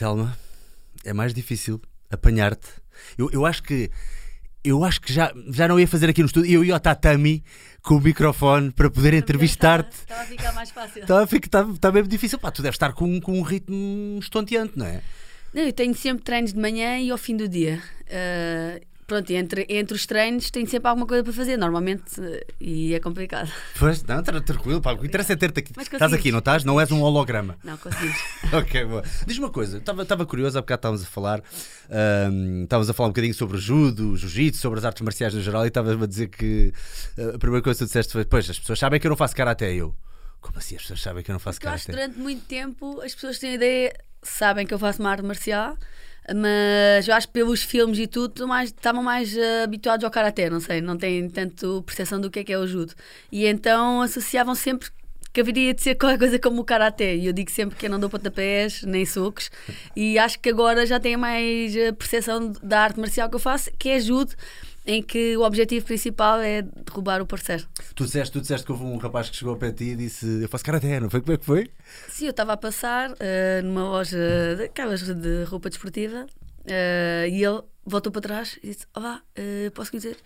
Telma, é mais difícil apanhar-te. Eu, eu acho que eu acho que já, já não ia fazer aqui no estúdio. Eu ia ao tatami com o microfone para poder entrevistar-te. Estava a ficar mais fácil. Está, está, está mesmo difícil. Pá, tu deves estar com, com um ritmo estonteante, não é? Não, eu tenho sempre treinos de manhã e ao fim do dia. Uh, pronto, entre, entre os treinos tenho sempre alguma coisa para fazer, normalmente, uh, e é complicado. Pois, não, tranquilo, pá, o que interessa é ter-te aqui. Estás aqui, não estás? Não és um holograma. Não, conseguimos. ok, boa. Diz-me uma coisa, estava curioso, há bocado estávamos a falar, ahm, estávamos a falar um bocadinho sobre o judo, jiu-jitsu, sobre as artes marciais no geral, e estavas-me a dizer que ah, a primeira coisa que tu disseste foi: Pois, as pessoas sabem que eu não faço karaté, eu. Como assim as pessoas sabem que eu não faço Porque eu acho que durante muito tempo as pessoas têm a ideia, sabem que eu faço uma arte marcial, mas eu acho que pelos filmes e tudo mais, estavam mais eh, habituados ao karaté, não sei, não têm tanto percepção do que é que é o judo. E então associavam sempre que haveria de ser qualquer coisa como o karaté. E eu digo sempre que eu não dou pontapés nem socos. E acho que agora já tenho mais eh, percepção da arte marcial que eu faço, que é judo, em que o objetivo principal é derrubar o parceiro. Tu disseste, tu disseste que houve um rapaz que chegou ao pé de ti e disse: Eu faço karaté, não foi? Como é que foi? Sim, eu estava a passar eh, numa loja daquelas de roupa desportiva eh, e ele voltou para trás e disse: Olá, eh, posso dizer?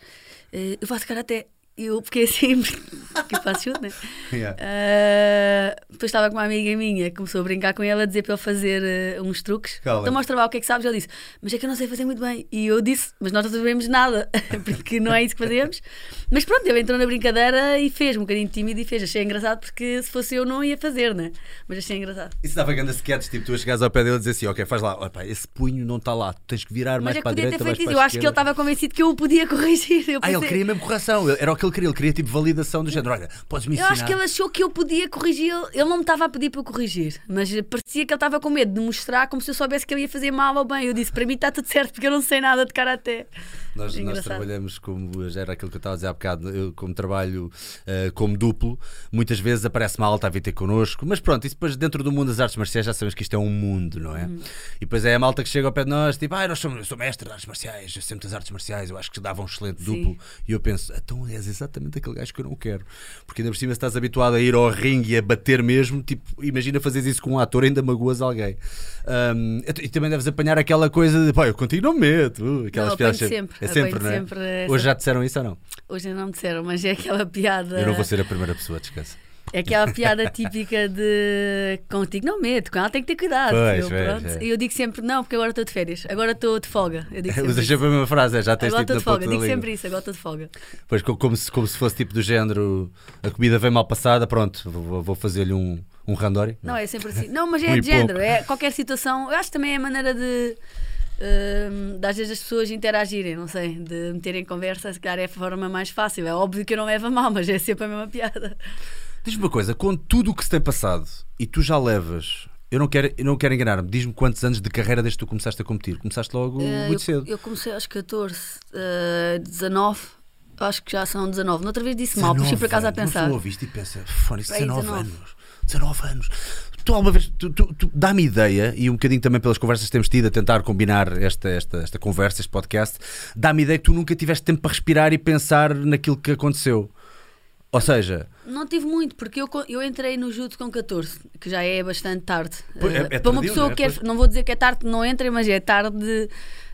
Eu faço karaté. E eu fiquei assim, que eu faço chute, né? Yeah. Eh, depois estava com uma amiga minha começou a brincar com ela a dizer para ele fazer eh, uns truques. Cala. Então mostra lá o que é que sabes. Ele disse: Mas é que eu não sei fazer muito bem. E eu disse: Mas nós não sabemos nada, porque não é isso que fazemos. Mas pronto, ele entrou na brincadeira e fez, um bocadinho tímido e fez. Achei engraçado porque se fosse eu não ia fazer, né? Mas achei engraçado. Isso dava grande sketch, tipo, tu a chegares ao pé dele e dizer assim: Ok, faz lá, Opa, esse punho não está lá, tu tens que virar mais Mas é que para a podia ter direita, mais feito para isso. Eu acho que ele estava convencido que eu o podia corrigir. Eu, Ah, ele pensei- queria mesmo correção, era o que ele queria, ele queria tipo validação do género. Olha, podes-me eu ensinar. acho que ele achou que eu podia corrigir. Ele não me estava a pedir para eu corrigir, mas parecia que ele estava com medo de mostrar como se eu soubesse que ele ia fazer mal ou bem. Eu disse: Para mim está tudo certo, porque eu não sei nada de karaté. Nós, nós Engraçado. trabalhamos como era aquilo que eu estava a dizer há bocado, eu como trabalho eh, como duplo, muitas vezes aparece malta a vir ter connosco, mas pronto, isso depois dentro do mundo das artes marciais já sabemos que isto é um mundo, não é? E depois é a malta que chega ao pé de nós, tipo, ah, nós somos, eu sou mestre de artes marciais, eu sempre das artes marciais, eu acho que dava um excelente Sim. duplo. E eu penso, então és exatamente aquele gajo que eu não quero. Porque ainda por cima se estás habituado a ir ao ringue e a bater mesmo, tipo, imagina fazeres isso com um ator, ainda magoas alguém. Ahm, e também deves apanhar aquela coisa de, pá, eu contigo não me meto. Aquelas Não, piadas sempre, É sempre, não é? sempre Hoje já disseram isso ou não? Hoje não me disseram, mas é aquela piada. Eu não vou ser a primeira pessoa, descansa. É aquela piada típica de contigo não meto, com ela tem que ter cuidado. Pois, eu, pois, é. E eu digo sempre não, porque agora estou de férias, agora estou de folga. Eu digo sempre Usas isso. sempre a mesma frase, é, já tens Agora estou de folga, digo língua. sempre isso, agora estou de folga. Pois, co- como se, como se fosse tipo do género a comida vem mal passada, pronto, vou, vou fazer-lhe um, um randori. Não, é sempre assim. Não, mas é Um de género, pouco. é qualquer situação. Eu acho que também é a maneira de. de às vezes as pessoas interagirem, não sei, de meterem conversa, se calhar é a forma mais fácil. É óbvio que eu não levo a mal, mas é sempre a mesma piada. Diz-me uma coisa, com tudo o que se tem passado e tu já levas, eu não quero, eu não quero enganar-me, diz-me quantos anos de carreira desde que tu começaste a competir? Começaste logo Eh, muito eu, cedo. eu comecei aos 14, eh, 19, acho que já são 19. Noutra vez disse mal, puxei por acaso a pensar. pessoa ouviste e pensa, fone, Para aí 19 19. anos. 19 anos. Tu alguma vez, tu, tu- tu- dá-me ideia, e um bocadinho também pelas conversas que temos tido a tentar combinar esta, esta, esta conversa, este podcast, dá-me ideia que tu nunca tiveste tempo para respirar e pensar naquilo que aconteceu. Ou seja, Não tive muito, porque eu, eu entrei no judo com 14, que já é bastante tarde. É- Eh, é para uma tardio, pessoa é? que quer, Pois. não vou dizer que é tarde, não entrem, mas é tarde,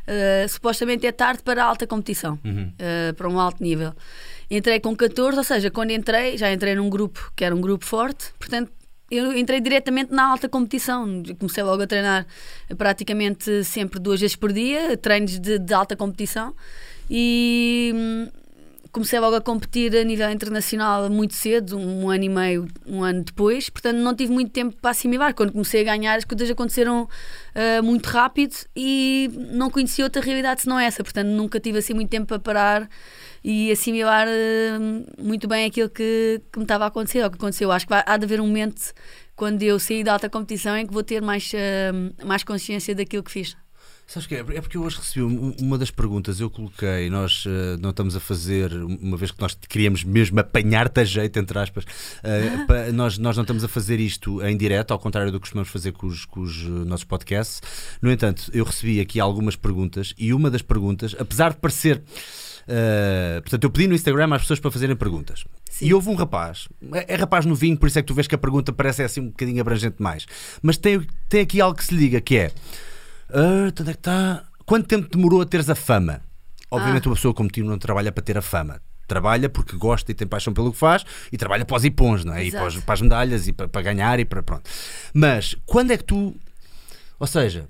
eh, supostamente é tarde para alta competição, Uhum. eh, para um alto nível. Entrei com 14, ou seja, quando entrei, já entrei num grupo que era um grupo forte, portanto. Eu entrei diretamente na alta competição. Comecei logo a treinar praticamente sempre duas vezes por dia, treinos de, de alta competição. E hum, comecei logo a competir a nível internacional muito cedo, um ano e meio, um ano depois, portanto não tive muito tempo para assimilar. Quando comecei a ganhar, as coisas aconteceram ah, muito rápido e não conheci outra realidade senão essa, portanto nunca tive assim muito tempo para parar e assimilar ah, muito bem aquilo que, que me estava a acontecer, ou que aconteceu. Acho que vai- há de haver um momento quando eu sair da alta competição em que vou ter mais, ah, mais consciência daquilo que fiz. Sabes que é? É porque eu hoje recebi um- uma das perguntas, eu coloquei, nós eh, não estamos a fazer, uma vez que nós queríamos mesmo apanhar-te a jeito, entre aspas, eh, pa- nós, nós não estamos a fazer isto em direto, ao contrário do que costumamos fazer com os, com os, eh, nossos podcasts. No entanto, eu recebi aqui algumas perguntas e uma das perguntas, apesar de parecer. eh, portanto, eu pedi no Instagram às pessoas para fazerem perguntas. Sim. E houve um rapaz, é, é rapaz novinho, por isso é que tu vês que a pergunta parece assim um bocadinho abrangente demais. Mas tem, tem aqui algo que se liga, que é Ah, onde é que está? Quanto tempo demorou a teres a fama? Obviamente, uma pessoa como ti não trabalha para ter a fama. Trabalha porque gosta e tem paixão pelo que faz e trabalha para os ipons, não é? E para, os- Exato. para as medalhas e para, para ganhar e para pronto. Mas quando é que tu. Ou seja,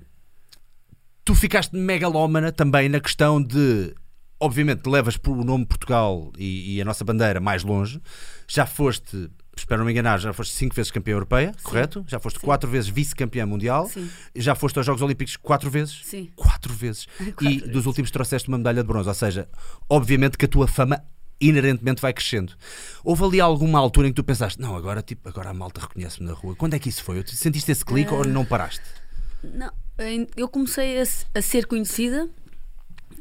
tu ficaste megalómana também na questão de. Obviamente, levas o nome Portugal e, e a nossa bandeira mais longe. Já foste, espero não me enganar, já foste cinco vezes campeã europeia, correto? Já foste quatro vezes vice-campeã mundial. Sim. Já foste aos Jogos Olímpicos quatro vezes. Sim. Quatro vezes. Quatro e vezes. dos últimos trouxeste uma medalha de bronze. Ou seja, obviamente que a tua fama inerentemente vai crescendo. Houve ali alguma altura em que tu pensaste, não, agora, tipo, agora a malta reconhece-me na rua. Quando é que isso foi? Sentiste esse clique Eh, ou não paraste? Não, eu comecei a, a ser conhecida,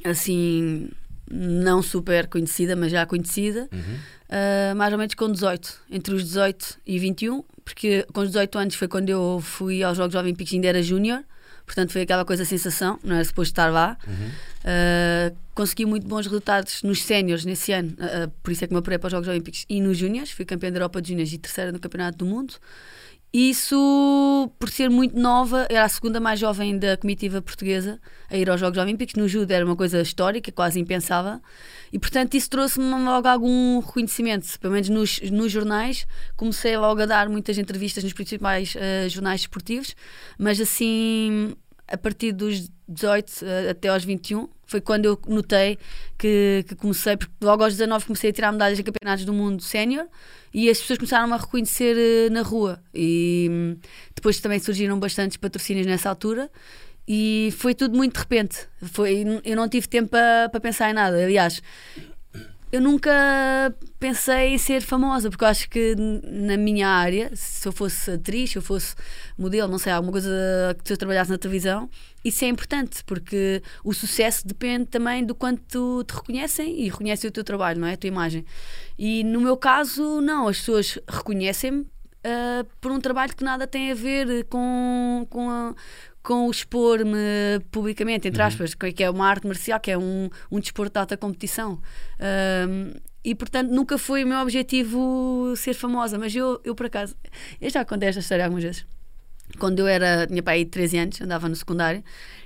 assim, não super conhecida, mas já conhecida, ah, mais ou menos com 18, entre os 18 e 21, porque com os 18 anos foi quando eu fui aos Jogos Olímpicos, ainda era júnior, portanto foi aquela coisa sensação, não era suposto estar lá. Ah, consegui muito bons resultados nos séniores nesse ano, ah, por isso é que me apurei para os Jogos Olímpicos e nos júniores, fui campeã da Europa de júniores e terceira no Campeonato do Mundo. Isso, por ser muito nova, era a segunda mais jovem da comitiva portuguesa a ir aos Jogos Olímpicos. No judo era uma coisa histórica, quase impensável. E, portanto, isso trouxe-me logo algum reconhecimento. Pelo menos nos, nos jornais, comecei logo a dar muitas entrevistas nos principais eh, jornais esportivos. Mas, assim, a partir dos 18 eh, até aos 21, foi quando eu notei que, que comecei, porque logo aos 19 comecei a tirar medalhas em campeonatos do mundo sénior e as pessoas começaram a reconhecer eh, na rua. E hum, depois também surgiram bastantes patrocínios nessa altura. E foi tudo muito de repente. Foi, eu não tive tempo para para pensar em nada. Aliás, eu nunca pensei em ser famosa, porque eu acho que na minha área, se eu fosse atriz, se eu fosse modelo, não sei, alguma coisa que se eu trabalhasse na televisão, isso é importante, porque o sucesso depende também do quanto te reconhecem e reconhecem o teu trabalho, não é? A tua imagem. E no meu caso, não, as pessoas reconhecem-me ah, por um trabalho que nada tem a ver com, com, com o expor-me publicamente, entre aspas, que é uma arte marcial, que é um, um desporto de alta competição. Ahm, e portanto nunca foi o meu objetivo ser famosa, mas eu, eu por acaso, eu já contei esta história algumas vezes. Quando eu era, tinha pai 13 anos, andava no secundário,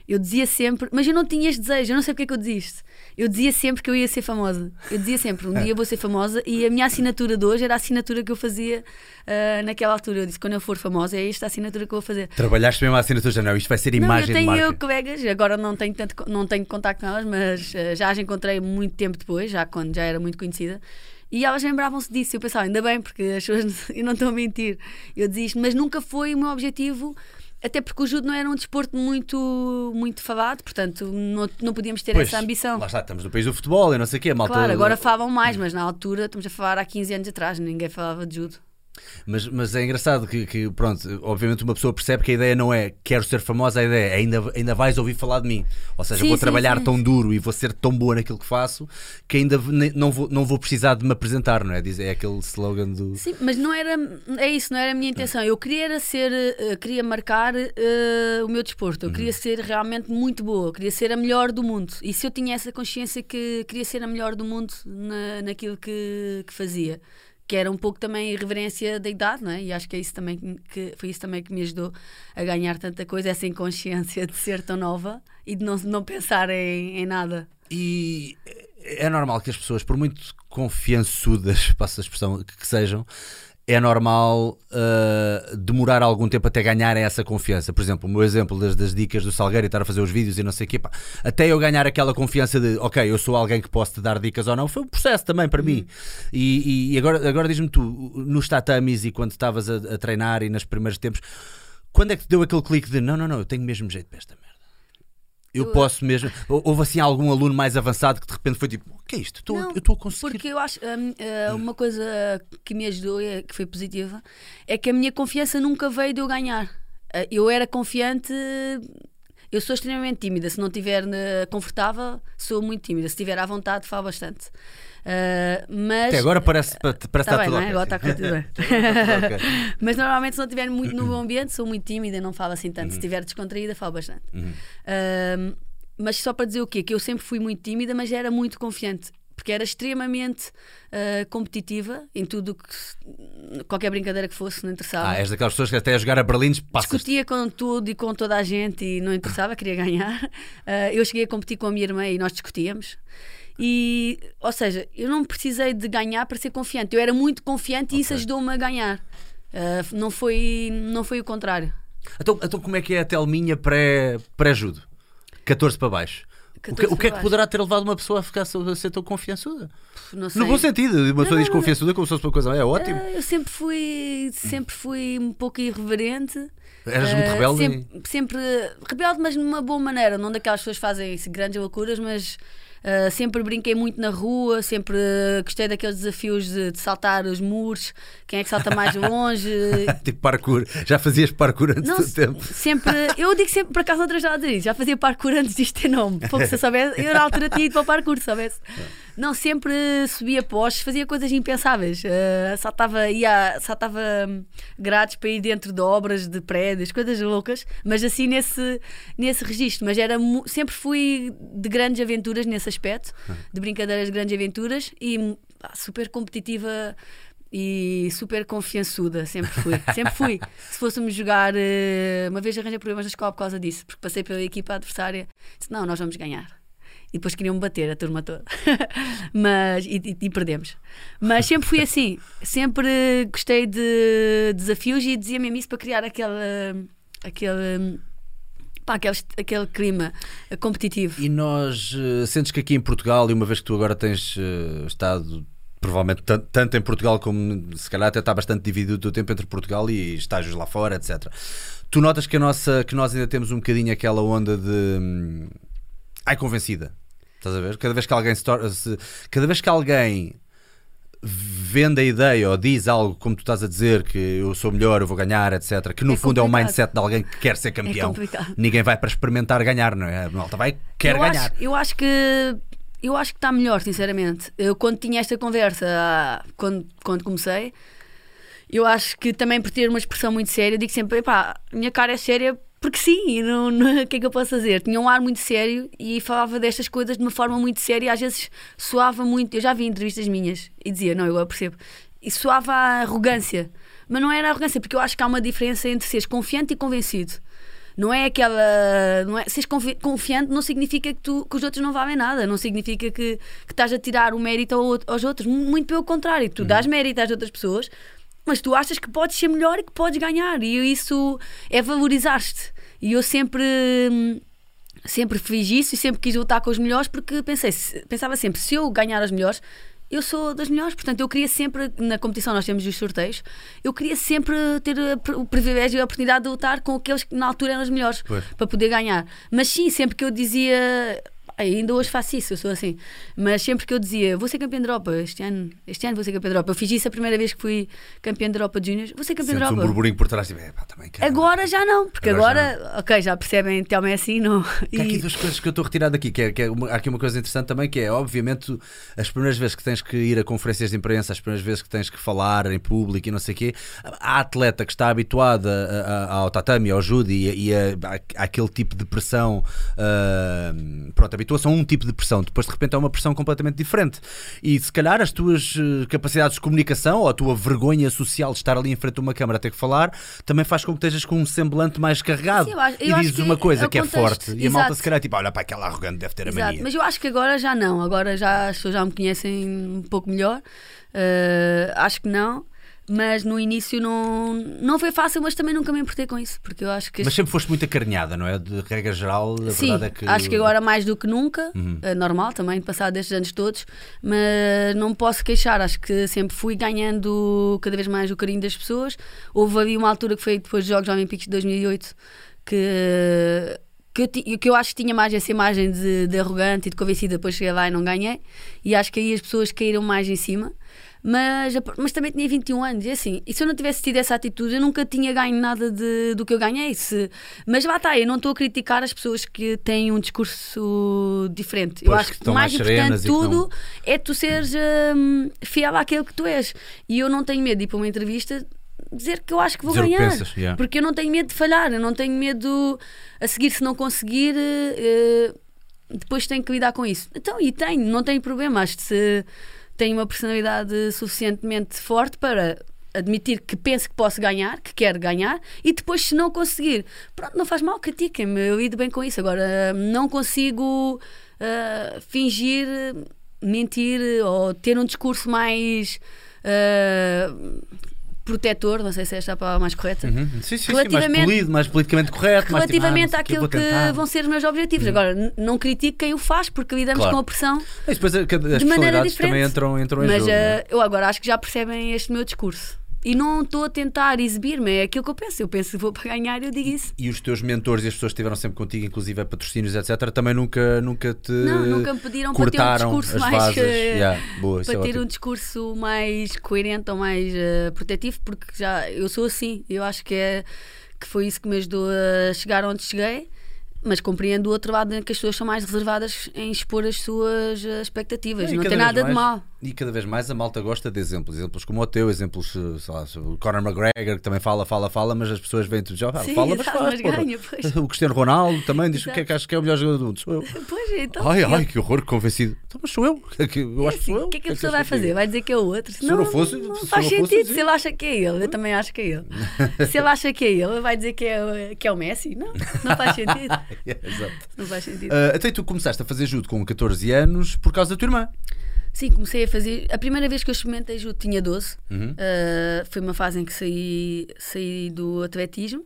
eu dizia sempre, mas eu não tinha este desejo, eu não sei porque é que eu dizia isto. Eu dizia sempre que eu ia ser famosa. Eu dizia sempre, um dia vou ser famosa, e a minha assinatura de hoje era a assinatura que eu fazia ah, naquela altura. Eu disse, quando eu for famosa, é esta a assinatura que eu vou fazer. Trabalhaste mesmo a assinatura já não, isto vai ser Não, imagem eu tenho de marca. colegas, agora não tenho, tanto, não tenho contacto com elas, mas eh, já as encontrei muito tempo depois, já quando já era muito conhecida. E elas lembravam-se disso. Eu pensava, ainda bem, porque as pessoas, eu não estou a mentir. Eu dizia isto, mas nunca foi o meu objetivo, até porque o judo não era um desporto muito, muito falado, portanto não, não podíamos ter Pois, essa ambição. Lá está, estamos no país do futebol e não sei o quê, a malta. Claro, agora falam mais, mas na altura, estamos a falar há 15 anos atrás, ninguém falava de judo. Mas, mas é engraçado que, que, pronto, obviamente uma pessoa percebe que a ideia não é quero ser famosa, a ideia é ainda, ainda vais ouvir falar de mim. Ou seja, Sim, vou sim, trabalhar sim. tão duro e vou ser tão boa naquilo que faço que ainda não vou, não vou precisar de me apresentar, não é? É aquele slogan do. Sim, mas não era, é isso, não era a minha intenção. Eu queria era ser, eh, queria marcar eh, o meu desporto. Eu queria ser realmente muito boa, eu queria ser a melhor do mundo. E se eu tinha essa consciência que queria ser a melhor do mundo na, naquilo que, que fazia, que era um pouco também irreverência da idade, não é? E acho que é isso também que foi isso também que me ajudou a ganhar tanta coisa, essa inconsciência de ser tão nova e de não, não pensar em, em nada. E é normal que as pessoas, por muito confiançudas, passo a expressão que, que sejam, é normal uh, demorar algum tempo até ganharem essa confiança. Por exemplo, o meu exemplo das, das dicas do Salgueiro e estar a fazer os vídeos e não sei o quê, pá, até eu ganhar aquela confiança de, ok, eu sou alguém que posso te dar dicas ou não, foi um processo também para mim. E, e- agora, agora diz-me tu, nos tatamis e quando estavas a, a treinar e nos primeiros tempos, quando é que te deu aquele clique de, não, não, não, eu tenho mesmo jeito para esta? Eu Eu- posso mesmo. Ou- Houve assim algum aluno mais avançado que de repente foi tipo: O que é isto? Não, eu estou a conseguir. Porque eu acho eh, uma coisa que me ajudou e que foi positiva é que a minha confiança nunca veio de eu ganhar. Eh, Eu era confiante, eu sou extremamente tímida. Se não estiver eh, confortável, sou muito tímida. Se estiver à vontade, falo bastante. Eh, mas Até agora parece, parece Tá estar bem, tudo não é? Agora está tudo bem. Mas normalmente, se não estiver muito no meu ambiente, sou muito tímida e não falo assim tanto. Se estiver descontraída, falo bastante. Uhum. Ahm, mas só para dizer o quê? Que eu sempre fui muito tímida, mas era muito confiante. porque era extremamente uh, competitiva em tudo que qualquer brincadeira que fosse, não interessava. Ah, és daquelas pessoas que até a jogar a Berlim passas. Discutia com tudo e com toda a gente e não interessava, queria ganhar. Uh, eu cheguei a competir com a minha irmã e nós discutíamos. E, ou seja, eu não precisei de ganhar para ser confiante. Eu era muito confiante okay. e isso ajudou-me a ganhar. Uh, não, foi, não foi o contrário. Então, então como é que é a Telminha pré-judo? Pré 14 para baixo. O que, o que, é que poderá ter levado uma pessoa a ficar a ser tão confiançuda? No bom sentido, uma pessoa diz confiançuda como se fosse uma coisa, é ótimo. Eu sempre fui, sempre fui um pouco irreverente. Eras muito rebelde? Sempre, sempre rebelde, mas de uma boa maneira. Não daquelas pessoas que fazem grandes loucuras, mas Uh, sempre brinquei muito na rua, sempre gostei daqueles desafios de, de, saltar os muros, quem é que salta mais longe. tipo parkour, já fazias parkour antes Não, do tempo? Sempre, eu digo sempre, por acaso, outras já dizer isso, já fazia parkour antes disto ter nome. Pouco se eu soubesse, eu na altura tinha ido para o parkour, se soubesse. Não, sempre subia postes, fazia coisas impensáveis. Uh, saltava, ia, saltava hum, grades para ir dentro de obras, de prédios, coisas loucas, mas assim nesse, nesse registro. Mas era, sempre fui de grandes aventuras nesse aspecto, de brincadeiras de grandes aventuras e pá, super competitiva e super confiançuda, sempre fui. Sempre fui. Se fôssemos jogar, uh, uma vez arranjei problemas na escola por causa disso, porque passei pela equipa adversária, disse: Não, nós vamos ganhar e depois queriam bater a turma toda. Mas, e, e, perdemos. Mas sempre fui assim, sempre gostei de desafios e dizia mesmo isso para criar aquela. aquele pá, aquele, aquele clima competitivo. E nós, uh, sentes que aqui em Portugal, e uma vez que tu agora tens uh, estado provavelmente tanto em Portugal como se calhar até está bastante dividido o tempo entre Portugal e estágios lá fora, etc. Tu notas que, a nossa, que nós ainda temos um bocadinho aquela onda de. Hum, ai, convencida. Estás a ver? Cada vez que alguém se, se cada vez que alguém vende a ideia ou diz algo como tu estás a dizer que eu sou melhor, eu vou ganhar, etc. Que no é fundo é o mindset de alguém que quer ser é campeão. É Ninguém vai para experimentar ganhar, não é? A malta vai quer eu ganhar. Acho, eu acho que eu acho que está melhor, sinceramente. Eu quando tinha esta conversa, quando, quando comecei, eu acho que também por ter uma expressão muito séria, digo sempre, pá, minha cara é séria porque sim, o que é que eu posso fazer? Tinha um ar muito sério e falava destas coisas de uma forma muito séria e às vezes soava muito. Eu já vi entrevistas minhas e dizia, não, eu percebo. E soava a arrogância. Mas não era arrogância, porque eu acho que há uma diferença entre seres confiante e convencido. Não é aquela. Não é, seres confiante não significa que, tu, que os outros não valem nada, não significa que, que estás a tirar o mérito aos outros. Muito pelo contrário, tu uhum. dás mérito às outras pessoas, mas tu achas que podes ser melhor e que podes ganhar, e isso é valorizar-te. E eu sempre sempre fiz isso e sempre quis lutar com os melhores porque pensei, pensava sempre, se eu ganhar as melhores, eu sou das melhores, portanto eu queria sempre, na competição nós temos os sorteios, eu queria sempre ter o privilégio e a oportunidade de lutar com aqueles que na altura eram os melhores pois. para poder ganhar. Mas sim, sempre que eu dizia Ainda hoje faço isso, eu sou assim. Mas sempre que eu dizia, vou ser campeão de Europa este ano, este ano vou ser campeão de Europa. Eu fiz isso a primeira vez que fui campeão de Europa de Juniors, vou ser campeão de Europa. um burburinho por trás é, pá, também quero. Agora já não, porque agora, agora ok, já percebem até o assim, não. E... Há aqui duas coisas que eu estou retirado aqui, que é, que é uma, há aqui uma coisa interessante também, que é, obviamente, as primeiras vezes que tens que ir a conferências de imprensa, as primeiras vezes que tens que falar em público e não sei o quê, a atleta que está habituada ao tatame, ao judo e, e a, a, àquele tipo de pressão, uh, pronto, habitua-se a um tipo de pressão depois de repente é uma pressão completamente diferente. E se calhar as tuas eh, capacidades de comunicação ou a tua vergonha social de estar ali em frente a uma câmara a ter que falar também faz com que estejas com um semblante mais carregado. Sim, eu acho, eu e dizes uma coisa que é forte exato. e a malta se calhar tipo, olha para aquela arrogante deve ter a exato. mania. Mas eu acho que agora já não, agora já as pessoas já me conhecem um pouco melhor. Uh, acho que não. Mas no início não, não foi fácil, mas também nunca me importei com isso, porque eu acho que. Mas sempre foste muito acarinhada, não é? De regra geral, a Sim, verdade é que. Acho que agora mais do que nunca, uhum. é normal também, passado estes anos todos, mas não posso queixar, acho que sempre fui ganhando cada vez mais o carinho das pessoas. Houve ali uma altura que foi depois dos Jogos Olímpicos de 2008 que que eu, que eu acho que tinha mais essa imagem de, de arrogante e de convencida, depois cheguei lá e não ganhei. E acho que aí as pessoas caíram mais em cima mas, mas também tinha 21 anos. E assim, e se eu não tivesse tido essa atitude, eu nunca tinha ganho nada de, do que eu ganhei. Se, mas lá está, eu não estou a criticar as pessoas que têm um discurso diferente. Pois, eu acho que, o mais, importante de tudo não... é tu seres hum, fiel àquilo que tu és. E eu não tenho medo de ir para uma entrevista dizer que eu acho que vou dizer ganhar. Pensas, yeah. Porque eu não tenho medo de falhar, eu não tenho medo a seguir se não conseguir. Uh, depois tenho que lidar com isso. Então, e tenho, não tenho problema. Acho que se tenho uma personalidade suficientemente forte para admitir que penso que posso ganhar, que quero ganhar, e depois, se não conseguir, pronto, não faz mal, critiquem-me, eu lido bem com isso. Agora, não consigo uh, fingir, mentir ou ter um discurso mais. Uh, protetor, não sei se é esta a palavra mais correta. Uhum. Sim, sim, relativamente, sim, mais polido, mais politicamente correto. Relativamente mais, tipo, ah, àquilo que, que, vão ser os meus objetivos. Uhum. Agora, não critico quem o faz, porque lidamos claro. com a pressão depois, as de maneira diferente. também entram, entram em Mas jogo. Mas uh, é? eu agora acho que já percebem este meu discurso. E não estou a tentar exibir-me, é aquilo que eu penso. Eu penso que vou para ganhar, eu digo isso. E os teus mentores e as pessoas que estiveram sempre contigo, inclusive a patrocínios, etc., também nunca, nunca te. Não, nunca me pediram para ter um discurso mais. yeah, boa, para é ter ótimo. um discurso mais coerente ou mais uh, protetivo, porque já eu sou assim. Eu acho que, é, que foi isso que me ajudou a chegar onde cheguei mas compreendo o outro lado que as pessoas são mais reservadas em expor as suas eh, expectativas. Não, não tem nada mais, de mal. E cada vez mais a malta gosta de exemplos, exemplos como o teu, exemplos, eh, sei lá, o Conor McGregor, que também fala, fala, fala, mas as pessoas vêm tudo já ah, Sim, fala, mas faz. Ganha, o Cristiano Ronaldo também diz o que é que acho que é o melhor jogador do mundo. Sou eu. Pois, então, ai, ai, que horror, convencido. Então, mas sou eu. Eu acho que sou eu. O que é que a pessoa vai fazer? Vai dizer que é o outro? Se não, não fosse, não faz sentido. Se ele acha que é ele, eu também acho que é ele. se ele acha que é ele, vai dizer que é, que é o Messi? Não, não faz sentido. Exato. Não faz sentido. Uh, até tu começaste a fazer judo com 14 anos por causa da tua irmã. Sim, comecei a fazer. A primeira vez que eu experimentei judo tinha 12. Uhum. Uh, foi uma fase em que saí, saí do atletismo.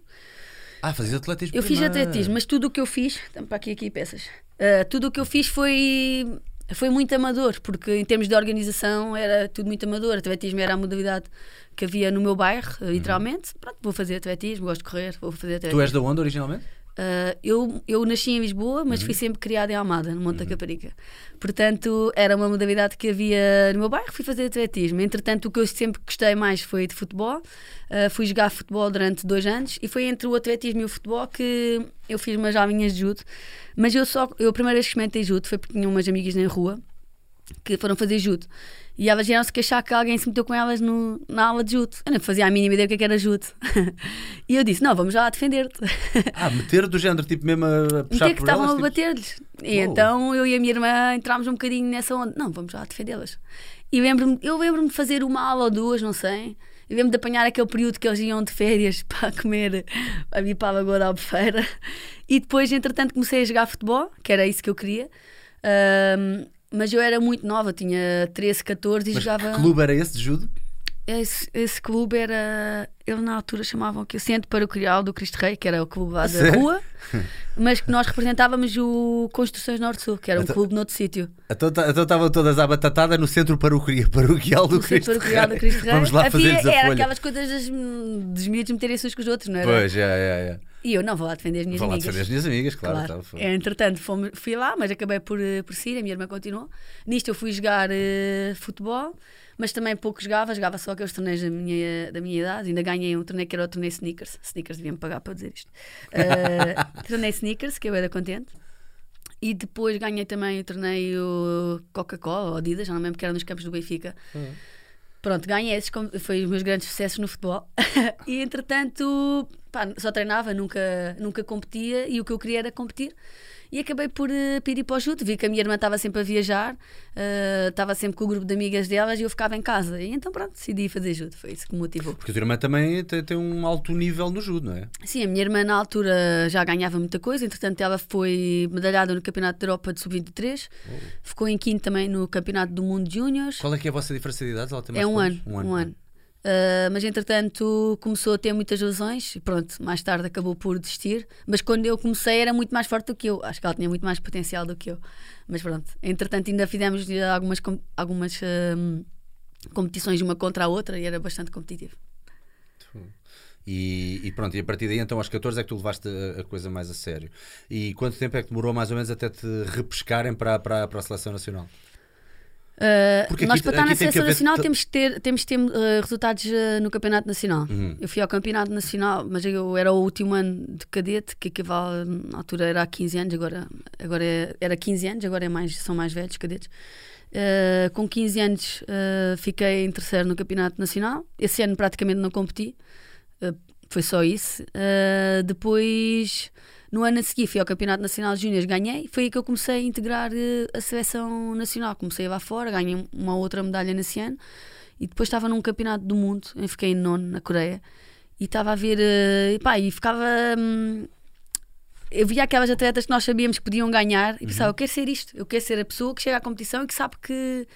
Ah, fazias atletismo? Eu fiz atletismo, mas tudo o que eu fiz. Para aqui, aqui peças. Uh, tudo o que eu fiz foi. Foi muito amador, porque em termos de organização era tudo muito amador. Atletismo era a modalidade que havia no meu bairro, uhum. literalmente. Pronto, vou fazer atletismo, gosto de correr, vou fazer atletismo. Tu és da onde originalmente? Uh, eu, eu nasci em Lisboa, mas uhum. fui sempre criada em Almada, no Monte uhum. da Caparica. Portanto, era uma modalidade que havia no meu bairro, fui fazer atletismo. Entretanto, o que eu sempre gostei mais foi de futebol. Uh, fui jogar futebol durante dois anos e foi entre o atletismo e o futebol que eu fiz umas aulinhas de judo. Mas eu só, eu a primeira vez que experimentei judo foi porque tinha umas amigas na rua que foram fazer judo. E elas vieram-se queixar que alguém se meteu com elas no, na aula de judo. Eu não fazia a mínima ideia do que, é era judo. e eu disse: Não, vamos lá defender-te. Ah, meter do género, tipo mesmo a puxar Meter que estavam elas, a tipo... bater-lhes. E então eu e a minha irmã entrámos um bocadinho nessa onda: Não, vamos lá defendê-las. E lembro eu lembro-me de fazer uma aula ou duas, não sei. Eu lembro-me de apanhar aquele período que eles iam de férias para comer a bipa lagoa da albufeira. E depois, entretanto, comecei a jogar futebol, que era isso que eu queria. Um, mas eu era muito nova, tinha 13, 14 e mas jogava. Que clube era esse de judo? Esse, esse clube era. Eles na altura chamavam que o Centro Paroquial do Cristo Rei, que era o clube lá da rua, mas que nós representávamos o Construções Norte-Sul, que era um Então- clube noutro sítio. Então então estavam todas à batatada no centro paroquial, paroquial do Centro Cristo Paroquial do Rei. Cristo Rei. Vamos lá a Era folha. aquelas coisas dos, dos miúdos meterem-se uns com os outros, não era? Pois, é, é, é. E eu não vou lá defender as minhas Vou lá amigas. defender as minhas amigas, claro. Claro. foi. Entretanto, fomos- fui lá, mas acabei por, eh, por sair, a minha irmã continuou. Nisto eu fui jogar eh, futebol, mas também pouco jogava, jogava só aqueles torneios da minha, da minha idade. Ainda ganhei um torneio que era o torneio Sneakers. Sneakers deviam-me pagar para dizer isto. Uh, torneio Sneakers, que eu era contente. E depois ganhei também o torneio Coca-Cola ou Adidas, já não lembro que era nos campos do Benfica. Uhum. Pronto, ganhei esses, foi os meus grandes sucessos no futebol. e entretanto, pá, só treinava, nunca, nunca competia e o que eu queria era competir. E acabei por, eh, por ir para o judo. Vi que a minha irmã estava sempre a viajar, eh, estava sempre com o grupo de amigas delas e eu ficava em casa. E então, pronto, decidi fazer judo. Foi isso que me motivou. Porque a tua irmã também tem, tem um alto nível no judo, não é? Sim, a minha irmã na altura já ganhava muita coisa, entretanto ela foi medalhada no Campeonato da Europa de Sub-23, ficou em quinto também no Campeonato do Mundo de Júniores. Qual é que é a vossa diferença de idades? Ela tem mais É um ano, nós? um ano. Uh, mas entretanto começou a ter muitas lesões e pronto, mais tarde acabou por desistir. Mas quando eu comecei era muito mais forte do que eu. Acho que ela tinha muito mais potencial do que eu. Mas pronto, entretanto ainda fizemos algumas, com- algumas um, competições uma contra a outra e era bastante competitivo. E, e pronto, e a partir daí, então, aos 14 é que tu levaste a, a coisa mais a sério. E quanto tempo é que demorou mais ou menos até te repescarem para, para, para a seleção nacional? Uh, Porque nós para estar na seleção haver nacional temos que ter, temos que ter uh, resultados uh, no campeonato nacional. Uhum. Eu fui ao campeonato nacional, mas eu era o último ano de cadete, que equivale, na altura era há 15 anos, agora, agora é- era 15 anos, agora é mais, são mais velhos cadetes. Com 15 anos fiquei em terceiro no campeonato nacional. Esse ano praticamente não competi, foi só isso. Depois No ano a seguir fui ao Campeonato Nacional de Júniores, ganhei. Foi aí que eu comecei a integrar uh, a seleção nacional. Comecei a ir lá fora, ganhei uma outra medalha nesse ano. E depois estava num Campeonato do Mundo, eu fiquei em nono na Coreia. E estava a ver, e, pá, e ficava. Hum, eu via aquelas atletas que nós sabíamos que podiam ganhar e pensava, uhum. eu quero ser isto, eu quero ser a pessoa que chega à competição e que sabe que,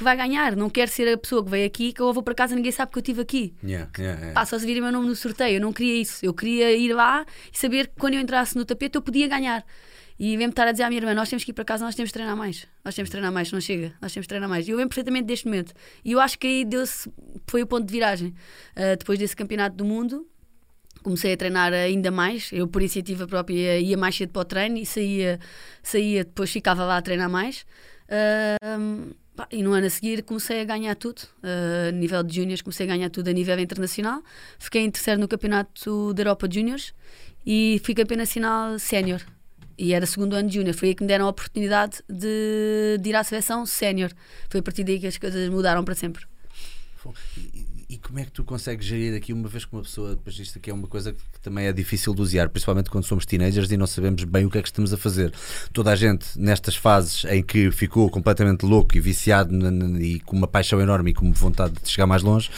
que vai ganhar, não quero ser a pessoa que veio aqui que eu vou para casa e ninguém sabe que eu estive aqui. Yeah, yeah, yeah. Pá, só se vir o meu nome no sorteio, eu não queria isso, eu queria ir lá e saber que quando eu entrasse no tapete eu podia ganhar. E mesmo estar a dizer à minha irmã: Nós temos que ir para casa, nós temos de treinar mais. Nós temos de treinar mais, não chega, nós temos de treinar mais. E eu lembro perfeitamente deste momento. E eu acho que aí deu-se, foi o ponto de viragem. Uh, depois desse campeonato do mundo, comecei a treinar ainda mais. Eu, por iniciativa própria, ia mais cedo para o treino e saía, saía depois ficava lá a treinar mais. Uh, e no ano a seguir comecei a ganhar tudo. Uh, a nível de júniores, comecei a ganhar tudo a nível internacional. Fiquei em terceiro no campeonato da Europa Júniors e fui campeão nacional sénior. E era segundo ano de júnior. Foi aí que me deram a oportunidade de, de ir à seleção sénior. Foi a partir daí que as coisas mudaram para sempre. Como é que tu consegues gerir aqui, uma vez que uma pessoa, depois isto aqui é uma coisa que também é difícil de usar, principalmente quando somos teenagers e não sabemos bem o que é que estamos a fazer. Toda a gente, nestas fases em que ficou completamente louco e viciado e com uma paixão enorme e com vontade de chegar mais longe,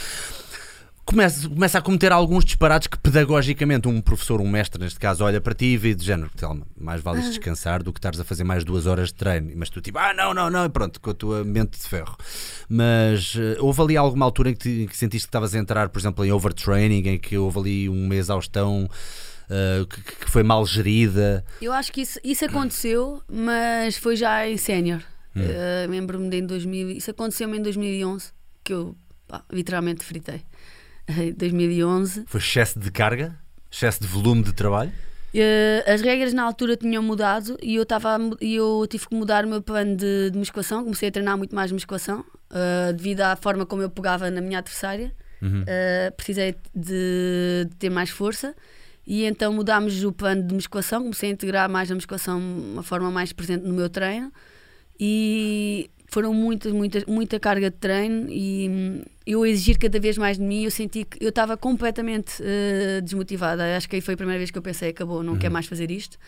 começa, começa a cometer alguns disparates que pedagogicamente um professor, um mestre neste caso, olha para ti e vê de género, Telma, mais vale ah. descansar do que estares a fazer mais duas horas de treino. Mas tu tipo, ah não, não, não, e pronto, com a tua mente de ferro. Mas uh, houve ali alguma altura em que, te, em que sentiste que estavas a entrar, por exemplo, em overtraining, em que houve ali uma exaustão uh, que, que, foi mal gerida? Eu acho que isso, isso aconteceu, mas foi já em sénior. Hum. Uh, Lembro-me de em 2000, isso aconteceu-me em 2011, que eu pá, literalmente fritei. 2011. Foi excesso de carga? Excesso de volume de trabalho? Uh, as regras na altura tinham mudado e eu, tava, eu tive que mudar o meu plano de, de musculação. Comecei a treinar muito mais musculação uh, devido à forma como eu pegava na minha adversária. Uhum. Uh, precisei de, de, ter mais força e então mudámos o plano de musculação. Comecei a integrar mais a musculação, uma forma mais presente no meu treino. E foram muitas, muitas, muita carga de treino e hum, eu exigir cada vez mais de mim, eu senti que eu estava completamente uh, desmotivada. Acho que aí foi a primeira vez que eu pensei, acabou, não uhum. quero mais fazer isto.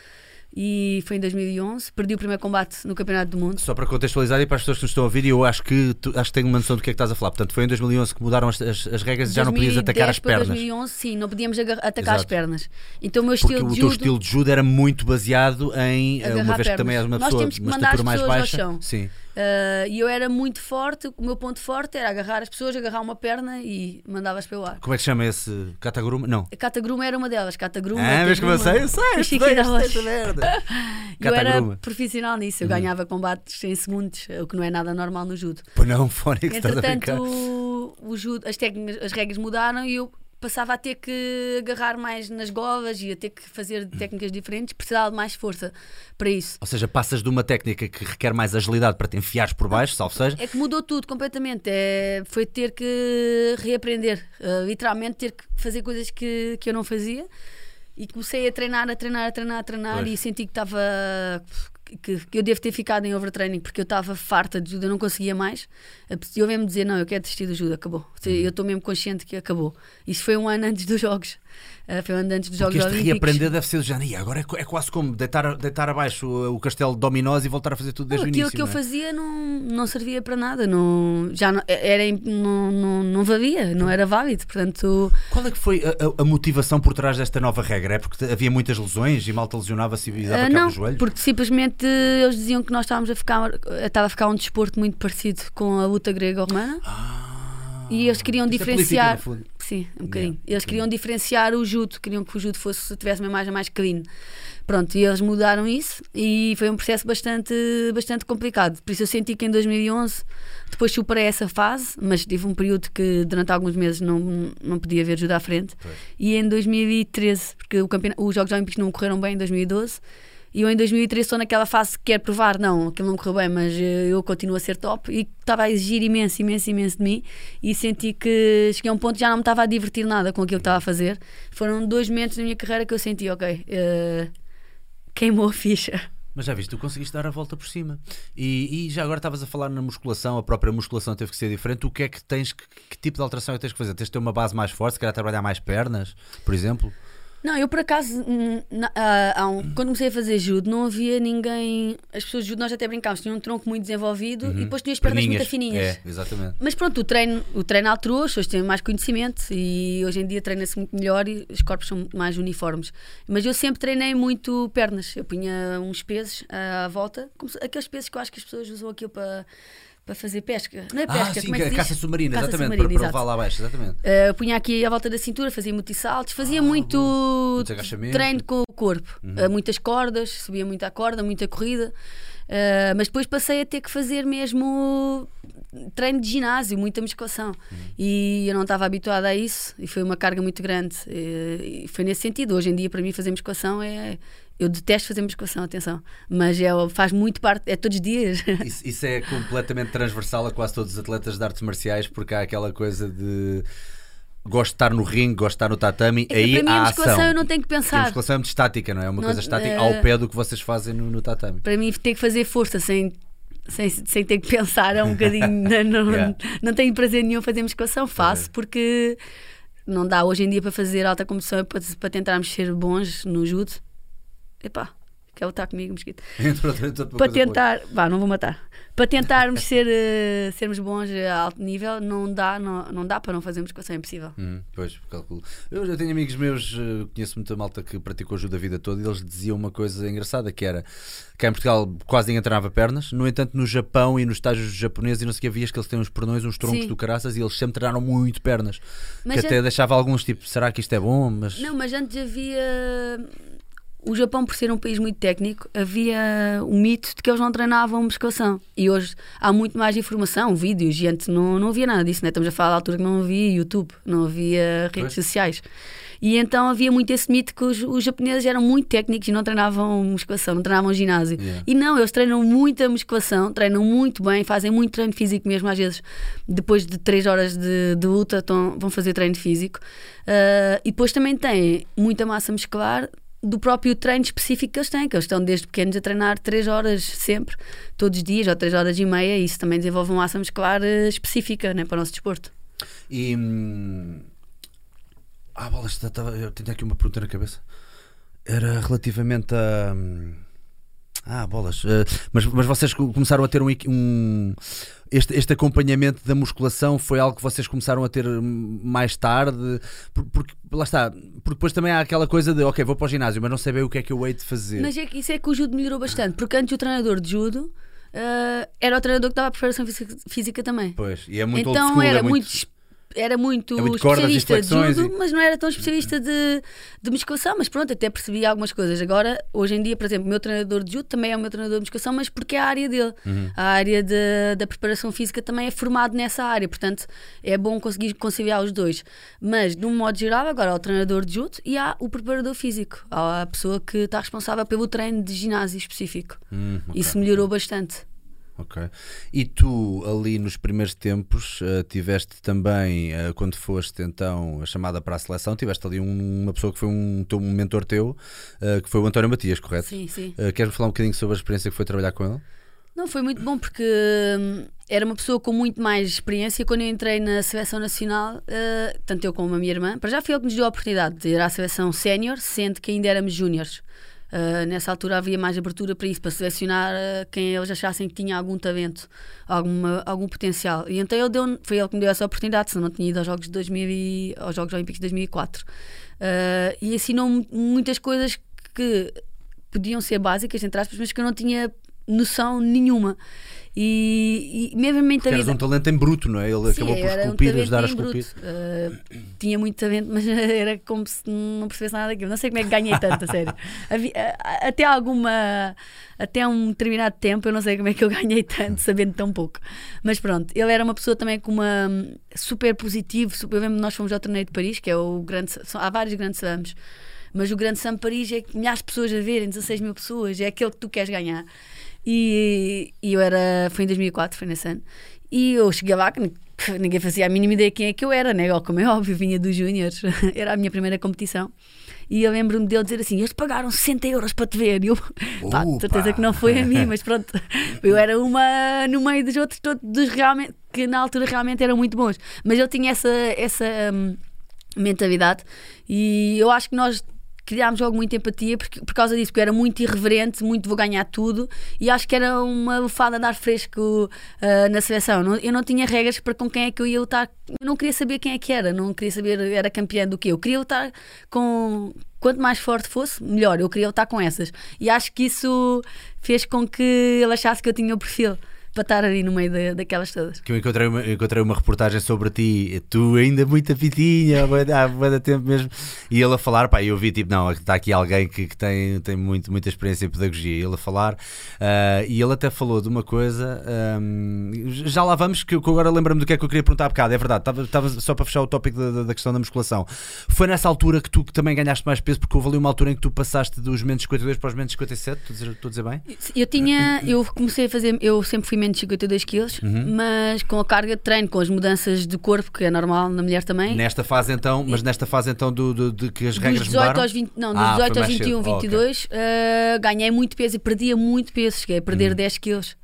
E foi em 2011, perdi o primeiro combate no Campeonato do Mundo. Só para contextualizar e para as pessoas que nos estão a ouvir, eu acho que, tu, acho que tenho uma noção do que é que estás a falar. Portanto, foi em 2011 que mudaram as, as, as regras e já não podias atacar as pernas. Em 2011, sim, não podíamos atacar Exato. as pernas. Então o meu estilo Porque de o teu estilo de judo era muito baseado em, eh, uma vez pernas. que também és uma pessoa, uma estatura mais baixa. Sim. Uh, e eu era muito forte, o meu ponto forte era agarrar as pessoas, agarrar uma perna e mandavas para o ar. Como é que chama esse? Catagruma? Não. Catagruma era uma delas. Catagruma. Ah, mas como eu sei, eu sei, essa merda. eu era profissional nisso, eu uhum. ganhava combates em segundos, o que não é nada normal no judo. Pois não, Fónix, Entretanto, o, o judo, as técnicas, as regras mudaram e eu passava a ter que agarrar mais nas govas e a ter que fazer técnicas diferentes, precisava de mais força para isso. Ou seja, passas de uma técnica que requer mais agilidade para te enfiares por baixo, salvo seja. É que mudou tudo completamente. É, foi ter que reaprender, uh, literalmente ter que fazer coisas que, que eu não fazia. E comecei a treinar, a treinar, a treinar, a treinar pois. e senti que estava que, que, eu devo ter ficado em overtraining porque eu estava farta de judo, eu não conseguia mais. Eu mesmo dizer, não, eu quero desistir de judo, acabou. Uhum. Eu estou mesmo consciente que acabou. Isso foi um ano antes dos Jogos. Uh, foi um ano antes dos Jogos Porque este reaprender deve ser género, agora é, é, quase como deitar, deitar abaixo o, o, castelo de dominós e voltar a fazer tudo desde não, o início. Aquilo que é? eu fazia não, não servia para nada, não, já não, era, não, não, não valia, não era válido. Portanto, Qual é que foi a, a, motivação por trás desta nova regra? É porque havia muitas lesões e malta lesionava-se e dava uh, não, joelho? Porque simplesmente eles diziam que nós estávamos a ficar, estava a ficar um desporto muito parecido com a luta grega romana. Ah. E eles queriam é diferenciar. Sim, um bocadinho. Yeah, eles queriam diferenciar o judo, queriam que o judo fosse, tivesse uma imagem mais clean. Pronto, e eles mudaram isso e foi um processo bastante, bastante complicado. Por isso eu senti que em 2011 depois superei essa fase, mas tive um período que durante alguns meses não, não podia ver judo à frente. Pois. E em 2013, porque o os Jogos Olímpicos não correram bem em 2012 e eu em 2013 estou naquela fase que quer provar, não, aquilo não correu bem, mas eh, eu continuo a ser top e estava a exigir imenso, imenso, imenso de mim e senti que cheguei a um ponto que já não me estava a divertir nada com aquilo que estava a fazer. Foram dois momentos na minha carreira que eu senti, ok, uh, queimou a ficha. Mas já viste, tu conseguiste dar a volta por cima. E, e, já agora estavas a falar na musculação, a própria musculação teve que ser diferente. O que é que tens, que, que tipo de alteração é que tens que fazer? Tens de ter uma base mais forte, se calhar trabalhar mais pernas, por exemplo? Não, eu por acaso, na- ah, um- quando comecei a fazer judo, não havia ninguém. As pessoas de judo, nós até brincávamos, tinham um tronco muito desenvolvido e depois tinham as pernas muito Perninhas. fininhas. É, exatamente. Mas pronto, o treino, o treino alterou, as pessoas têm mais conhecimento e hoje em dia treina-se muito melhor e os corpos são muito mais uniformes. Mas eu sempre treinei muito pernas. Eu punha uns pesos à volta, aqueles pesos que eu acho que as pessoas usam aquilo para, para fazer pesca. Não é pesca, ah, sim, como é que diz? caça submarina, Caça exatamente, submarina, para, para lá abaixo, exatamente. Uh, punha aqui à volta da cintura, fazia muitos saltos, fazia Ah, muito agachamentos. treino com o corpo. Uhum. Uh, muitas cordas, subia muita corda, muita corrida. Uh, mas depois passei a ter que fazer mesmo treino de ginásio, muita musculação. Uhum. E eu não estava habituada a isso e foi uma carga muito grande. E, e foi nesse sentido. Hoje em dia, para mim, fazer musculação é. Eu detesto fazer musculação, atenção. Mas é, faz muito parte, é todos os dias. Isso, isso é completamente transversal a quase todos os atletas de artes marciais, porque há aquela coisa de gosto de estar no ringue, gosto de estar no tatami, É aí para mim, a há musculação ação. eu não tenho que E a pensar. musculação é muito estática, não é? É uma Não- coisa estática eh, ao pé do que vocês fazem no, no tatami. para mim ter que fazer força sem, sem, sem ter que pensar é um bocadinho. não, Yeah. não tenho prazer nenhum fazer musculação, faço Ok. porque não dá hoje em dia para fazer alta competição para, para tentarmos ser bons no judo. Epá, quer lutar comigo, mosquito? Para coisa tentar, vá, não vou matar. Para tentarmos ser, eh, sermos bons a alto nível, não dá, não, não dá para não fazer musculação, é impossível. Hum, pois, calculo. Eu já tenho amigos meus, eh, conheço muita malta que praticou ajuda a vida toda e eles diziam uma coisa engraçada que era cá em Portugal quase ninguém treinava pernas, no entanto no Japão e nos estágios japoneses e não sei o que havias que eles têm uns pernões, uns troncos Sim. do caraças e eles sempre treinaram muito pernas. Mas que até an- deixava alguns tipo, será que isto é bom? Mas Não, mas antes havia. O Japão, por ser um país muito técnico, havia o mito de que eles não treinavam musculação. E hoje há muito mais informação, vídeos, e antes não, não havia nada disso, né? Estamos a falar da altura que não havia YouTube, não havia redes Pois. sociais. E então havia muito esse mito que os, os japoneses eram muito técnicos e não treinavam musculação, não treinavam ginásio. Yeah. E não, eles treinam muita musculação, treinam muito bem, fazem muito treino físico mesmo, às vezes, depois de 3 horas de, de luta, estão- vão fazer treino físico. Ah, e depois também têm muita massa muscular do próprio treino específico que eles têm, que eles estão desde pequenos a treinar 3 horas sempre, todos os dias, ou 3 horas e meia, e isso também desenvolve uma massa muscular eh, específica né, para o nosso desporto. E. hum, Ah, bolas, eu tinha aqui uma pergunta na cabeça. Era relativamente a. hum, Ah, bolas. eh, mas, mas vocês co- começaram a ter um. um- este, este acompanhamento da musculação foi algo que vocês começaram a ter mais tarde? Por- Porque, lá está. Porque depois também há aquela coisa de, ok, vou para o ginásio, mas não sei bem o que é que eu hei de fazer. Mas é que isso é que o judo melhorou bastante, porque antes o treinador de judo eh, era o treinador que dava a preparação física, física também. Pois, e é muito então school, era é muito, muito. Era muito, é muito especialista de judo, e- mas não era tão especialista de, de musculação. Mas pronto, até percebi algumas coisas. Agora, hoje em dia, por exemplo, o meu treinador de judo também é o meu treinador de musculação, mas porque é a área dele. Uhum. A área de- da preparação física também é formado nessa área, portanto é bom conseguir conciliar os dois. Mas, de um modo geral, agora há o treinador de judo e há o preparador físico. Há a pessoa que está responsável pelo treino de ginásio específico. Hum, ok. Isso melhorou bastante. Ok. E tu, ali nos primeiros tempos, eh, tiveste também, eh, quando foste então a chamada para a seleção, tiveste ali um- uma pessoa que foi um, teu- um mentor teu, eh, que foi o António Matias, correto? Sim, sim. Queres falar um bocadinho sobre a experiência que foi trabalhar com ele? Não, foi muito bom porque hum, era uma pessoa com muito mais experiência. Quando eu entrei na seleção nacional, uh, tanto eu como a minha irmã, para já foi ele que nos deu a oportunidade de ir à seleção sénior, sendo que ainda éramos júniores. Uh, nessa altura havia mais abertura para isso, para selecionar uh, quem eles achassem que tinha algum talento, alguma, algum potencial. E então ele deu, foi ele que me deu essa oportunidade, senão não tinha ido aos Jogos, de 2000 e, aos Jogos Olímpicos de 2004. Uh, e ensinou-me muitas coisas que podiam ser básicas, entre aspas, mas que eu não tinha noção nenhuma. E, e mesmo a mentalidade. eras um talento em bruto, não é? Ele Sim, acabou por era um esculpir, talento ajudar a esculpir. Uh, tinha muito talento, mas era como se não percebesse nada daquilo. Não sei como é que ganhei tanto, a sério. Havia- a- até alguma. Até um determinado tempo, eu não sei como é que eu ganhei tanto, sabendo tão pouco. Mas pronto, ele era uma pessoa também com uma. super positivo. Super, eu lembro nós fomos ao torneio de Paris, que é o grande. são- há vários grandes slams. Mas o Grande Sam Paris é milhares de pessoas a verem, 16 mil pessoas, é aquele que tu queres ganhar. E, e eu era. Foi em 2004, foi nesse ano. E eu cheguei lá, que ni- que ninguém fazia a mínima ideia quem é que eu era, né? Como é óbvio, vinha dos Júniores, era a minha primeira competição. E eu lembro-me dele dizer assim: Eles pagaram 60 euros para te ver. E eu, pá, certeza que não foi a mim, mas pronto, eu era uma no meio dos outros, todos dos realmente, que na altura realmente eram muito bons. Mas eu tinha essa, essa hum, mentalidade e eu acho que nós criámos logo muita empatia porque, por causa disso, porque eu era muito irreverente, muito vou ganhar tudo e acho que era uma bufada de ar fresco uh, na seleção. Não, eu não tinha regras para com quem é que eu ia lutar, eu não queria saber quem é que era, não queria saber era campeã do que eu queria lutar com quanto mais forte fosse, melhor. Eu queria lutar com essas. E acho que isso fez com que ele achasse que eu tinha o perfil para estar ali no meio daquelas todas. Que eu encontrei uma, encontrei uma reportagem sobre ti, tu ainda muito pitinha, há muito tempo mesmo, e ele a falar, pá, eu vi tipo, não, está aqui alguém que, que tem, tem muito, muita experiência em pedagogia, ele a falar, uh, e ele até falou de uma coisa, um, já lá vamos, que, que agora lembro-me do que é que eu queria perguntar há bocado, é verdade, estava, estava só para fechar o tópico da, da, questão da musculação. Foi nessa altura que tu que também ganhaste mais peso, porque houve ali uma altura em que tu passaste dos menos 52 para os menos 57, estou a dizer, estou a dizer bem? Eu tinha, eu comecei a fazer, eu sempre fui menos 52 quilos, uhum. mas com a carga de treino, com as mudanças de corpo, que é normal na mulher também. Nesta fase então, mas nesta fase então do, do de que as regras dos 18 mudaram? Aos 20, não, dos ah, 18 aos 21, cedo. 22, oh, okay. uh, ganhei muito peso e perdia muito peso, cheguei a perder uhum. 10 quilos.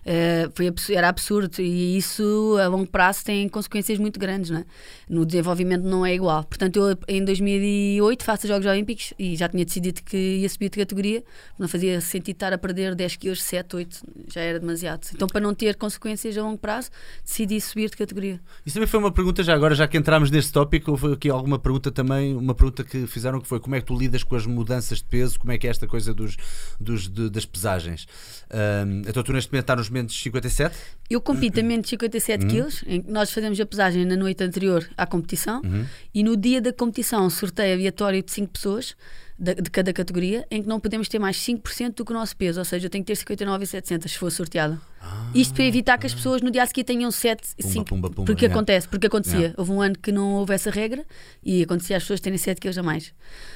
Uh, foi, era absurdo e isso a longo prazo tem consequências muito grandes é? no desenvolvimento não é igual. Portanto eu em 2008 faço os Jogos Olímpicos e já tinha decidido que ia subir de categoria não fazia sentido estar a perder 10 quilos, 7, 8 já era demasiado. Então para não ter consequências a longo prazo decidi subir de categoria. Isso também foi uma pergunta já agora já que entramos neste tópico houve aqui alguma pergunta também uma pergunta que fizeram que foi como é que tu lidas com as mudanças de peso? Como é que é esta coisa dos, dos de, das pesagens? Um, então tu neste momento estás nos menos 57? Eu compito a menos 57 uhum. quilos. Em, nós fazemos a pesagem na noite anterior à competição uhum. e no dia da competição sorteio aleatório de 5 pessoas de, de, cada categoria em que não podemos ter mais 5% do que o nosso peso, ou seja, eu tenho que ter 59,700 se for sorteada. Ah, Isto para evitar que as pessoas no dia a seguir tenham 7, 5, pumba, pumba, porque yeah. acontece, porque acontecia. Yeah. Houve um ano que não houve essa regra e acontecia as pessoas terem 7 quilos a mais.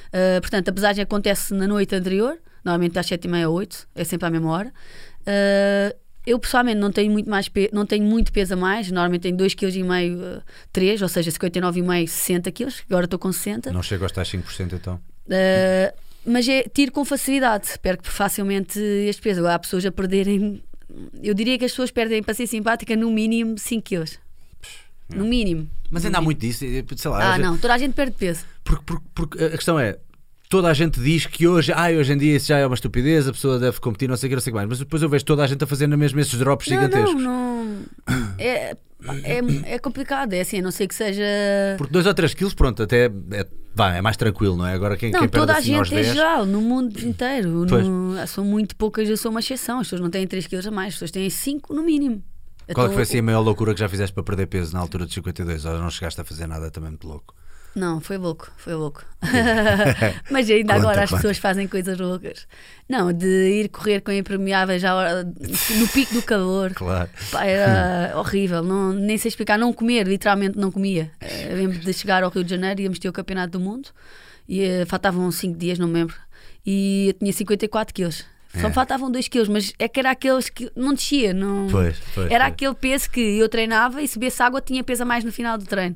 Uh, portanto, a pesagem acontece na noite anterior, normalmente às 7h30 ou 8, é sempre à mesma hora. Uh, eu pessoalmente não tenho muito mais não tenho muito peso a mais, normalmente tenho 2,5 kg, 3, ou seja, 59,5, 60 kg, agora estou com 60. Não chego aos tais 5% então? Uh, mas é, tiro com facilidade, perco facilmente este peso. Há pessoas a perderem, eu diria que as pessoas perdem para ser simpática no mínimo 5 kg. No mínimo. Mas ainda há muito disso, sei lá. Ah, não, toda a gente perde peso. Porque, porque, porque a questão é, toda a gente diz que hoje, ah, hoje em dia isso já é uma estupidez, a pessoa deve competir, não sei o que, não sei o que mais, mas depois eu vejo toda a gente a fazer na mesma esses drops não, gigantescos. Não, não. É, é, é complicado, é assim, a não ser que seja. Porque 2 ou 3 quilos, pronto, até é, vai, é mais tranquilo, não é? Agora quem, não, quem toda a assim gente é geral, no mundo inteiro. No, são muito poucas, eu sou uma exceção, as pessoas não têm 3 quilos a mais, as pessoas têm 5 no mínimo. Qual então, foi assim a maior loucura que já fizeste para perder peso na altura de 52? Ou não chegaste a fazer nada também muito louco? Não, foi louco, foi louco. Mas ainda conta, agora as conta. pessoas fazem coisas loucas. Não, de ir correr com impermeáveis já no pico do calor. Claro. Pá, era horrível. Não, nem sei explicar. Não comer, literalmente não comia. Eh, eu lembro de chegar ao Rio de Janeiro, íamos ter o Campeonato do Mundo e uh, faltavam 5 dias, não me lembro. E eu tinha 54 quilos. Só é. faltavam 2 quilos, mas é que era aqueles que não descia. Não... Pois, pois, era pois. aquele peso que eu treinava e se bebesse água tinha peso a mais no final do treino.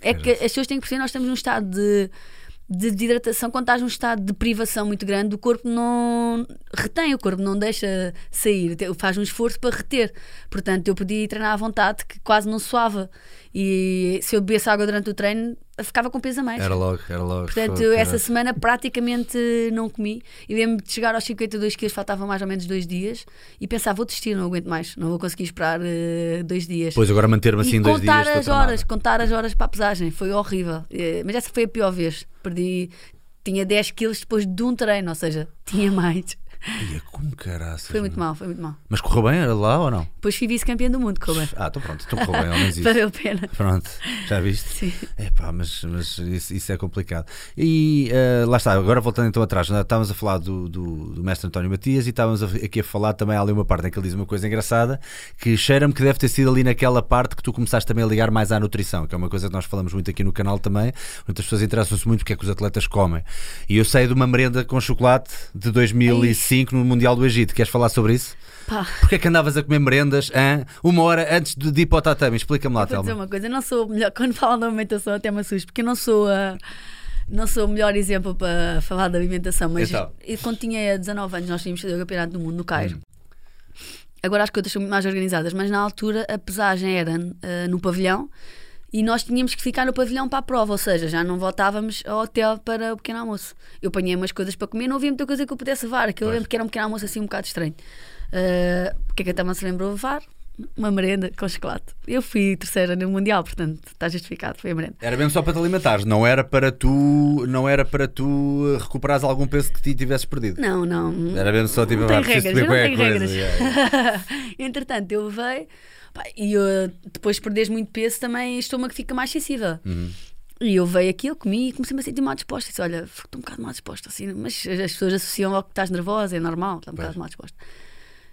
é que as pessoas têm que perceber, nós estamos num estado de de desidratação, quando estás num estado de privação muito grande, o corpo não retém, o corpo não deixa sair, faz um esforço para reter. Portanto, eu podia treinar à vontade, que quase não suava. E se eu bebesse água durante o treino, ficava com peso a mais. Era logo, era logo. Portanto, foi, essa era. semana praticamente não comi. E lembro de chegar aos 52 quilos, faltavam mais ou menos dois dias. E pensava, vou desistir, não aguento mais, não vou conseguir esperar uh, dois dias. Pois agora manter-me assim e dois dias. Contar as horas, contar as horas para a pesagem, foi horrível. Uh, mas essa foi a pior vez. Perdi, tinha 10 quilos depois de um treino, ou seja, tinha mais. Ia como caraças. Foi muito mal, foi muito mal. Mas correu bem? Lá ou não? Depois fui vice-campeão do mundo, correu bem. Ah, então pronto, então correu bem, ao menos isso. Valeu a pena. Pronto, já viste? Sim. É pá, mas, mas isso, isso, é complicado. E uh, lá está, agora voltando então atrás, né? estávamos a falar do, do, do, mestre António Matias e estávamos aqui a falar também ali uma parte em que ele diz uma coisa engraçada que cheira-me que deve ter sido ali naquela parte que tu começaste também a ligar mais à nutrição, que é uma coisa que nós falamos muito aqui no canal também. Muitas pessoas interessam-se muito porque é que os atletas comem. E eu sei de uma merenda com chocolate de 2005 no Mundial do Egito. Queres falar sobre isso? Pá. Porquê é que andavas a comer merendas hein? uma hora antes de, ir para o tatame? Explica-me lá, Telma. Vou dizer uma coisa, eu não sou melhor, quando falo da alimentação até me assusto, porque eu não sou a, não sou o melhor exemplo para falar da alimentação, mas então. quando tinha 19 anos nós tínhamos fazer o campeonato do mundo no Cairo. Hum. Agora as coisas são muito mais organizadas, mas na altura a pesagem era uh, no pavilhão e nós tínhamos que ficar no pavilhão para a prova, ou seja, já não voltávamos ao hotel para o pequeno almoço. Eu apanhei umas coisas para comer, não havia muita coisa que eu pudesse levar, aquilo eu lembro que era um pequeno almoço assim um bocado estranho. Uh, o que é que a Tama se lembrou de levar? Uma merenda com chocolate. Eu fui terceira no Mundial, portanto está justificado, foi a merenda. Era mesmo só para te alimentares, não era para tu, não era para tu recuperares algum peso que te tivesses perdido. Não, não. Era mesmo só tipo, não tem ah, regras, não coisa. regras. Entretanto, eu levei e eu, depois de perderes muito peso também o estômago fica mais sensível. Uhum. E eu veio aquilo, comi e comecei-me a sentir mal disposta. Disse: Olha, estou um bocado mal disposta, assim, mas as pessoas associam ao que estás nervosa, é normal, está um bocado mal disposta.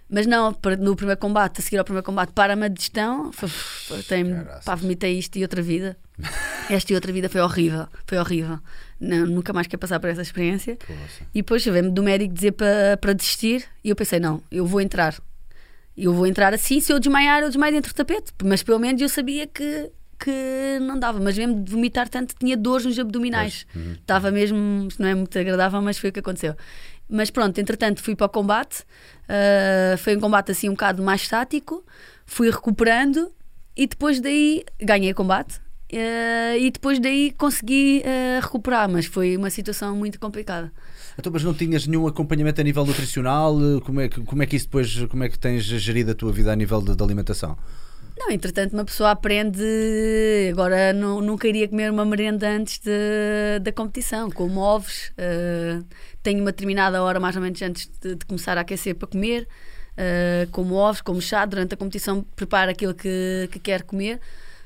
Mas não, no primeiro combate, a seguir ao primeiro combate, para-me a digestão, Caraças. pá, vomitei isto e outra vida. Esta e outra vida foi horrível, foi horrível. Não, nunca mais quero passar por essa experiência. Poxa. E depois veio-me do médico dizer para desistir e eu pensei, não, eu vou entrar. Eu vou entrar assim, se eu desmaiar, eu desmaio dentro do tapete. Mas pelo menos eu sabia que, que não dava. Mas mesmo de vomitar tanto, tinha dores nos abdominais. Estava mesmo, não é muito agradável, mas foi o que aconteceu. Mas pronto, entretanto fui para o combate. Ah, foi um combate assim um bocado mais estático. Fui recuperando e depois daí ganhei o combate. Ah, e depois daí consegui ah, recuperar, mas foi uma situação muito complicada. Então, mas não tinhas nenhum acompanhamento a nível nutricional? Como é que, como é que isso depois, como é que tens gerido a tua vida a nível de alimentação? Não, entretanto, uma pessoa aprende. Agora, não, nunca iria comer uma merenda antes de- da competição, como ovos. eh, tenho uma determinada hora, mais ou menos, antes de, de começar a aquecer para comer. como ovos, como chá. Durante a competição, preparo aquilo que, que quero comer.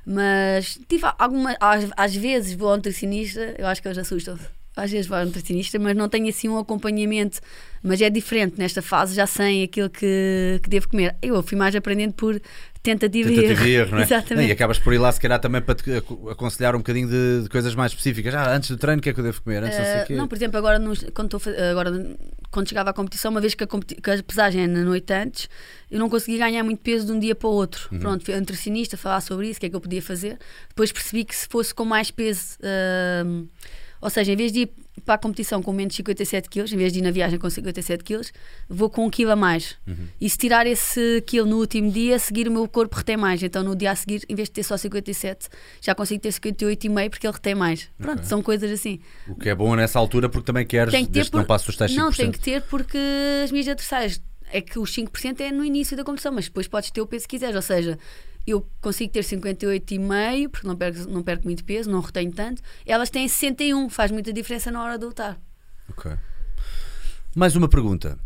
Mas tive alguma. Às, às vezes vou ao nutricionista, eu acho que eles assustam-se. Às vezes vou ao nutricionista, mas não tenho assim um acompanhamento. Mas é diferente nesta fase, já sei aquilo que, que devo comer. Eu fui mais aprendendo por tentativa, Tentativa e erro, não é? Exatamente. E acabas por ir lá, se calhar, também para te ac- aconselhar um bocadinho de, de coisas mais específicas. Ah, antes do treino, o que é que eu devo comer? Antes não quê. não, por exemplo, agora, quando, estou agora quando chegava à competição, uma vez que a, que a pesagem é na noite antes, eu não consegui ganhar muito peso de um dia para o outro. Uhum. Pronto, fui nutricionista falar sobre isso, o que é que eu podia fazer. Depois percebi que se fosse com mais peso, ahm, ou seja, em vez de ir para a competição com menos de 57 quilos, em vez de ir na viagem com 57 quilos, vou com um quilo a mais. Uhum. E se tirar esse quilo no último dia, a seguir o meu corpo retém mais. Então no dia a seguir, em vez de ter só 57, já consigo ter 58,5 porque ele retém mais. Pronto, Ok. são coisas assim. O que é bom nessa altura porque também queres, Tem que ter não passes os tais 5%. Não, tem que ter porque as minhas adversárias é que os 5% é no início da competição, mas depois podes ter o peso que quiseres. Ou seja, eu consigo ter 58,5 porque não perco, não perco muito peso, não retenho tanto. Elas têm 61, faz muita diferença na hora de lutar. Ok. Mais uma pergunta.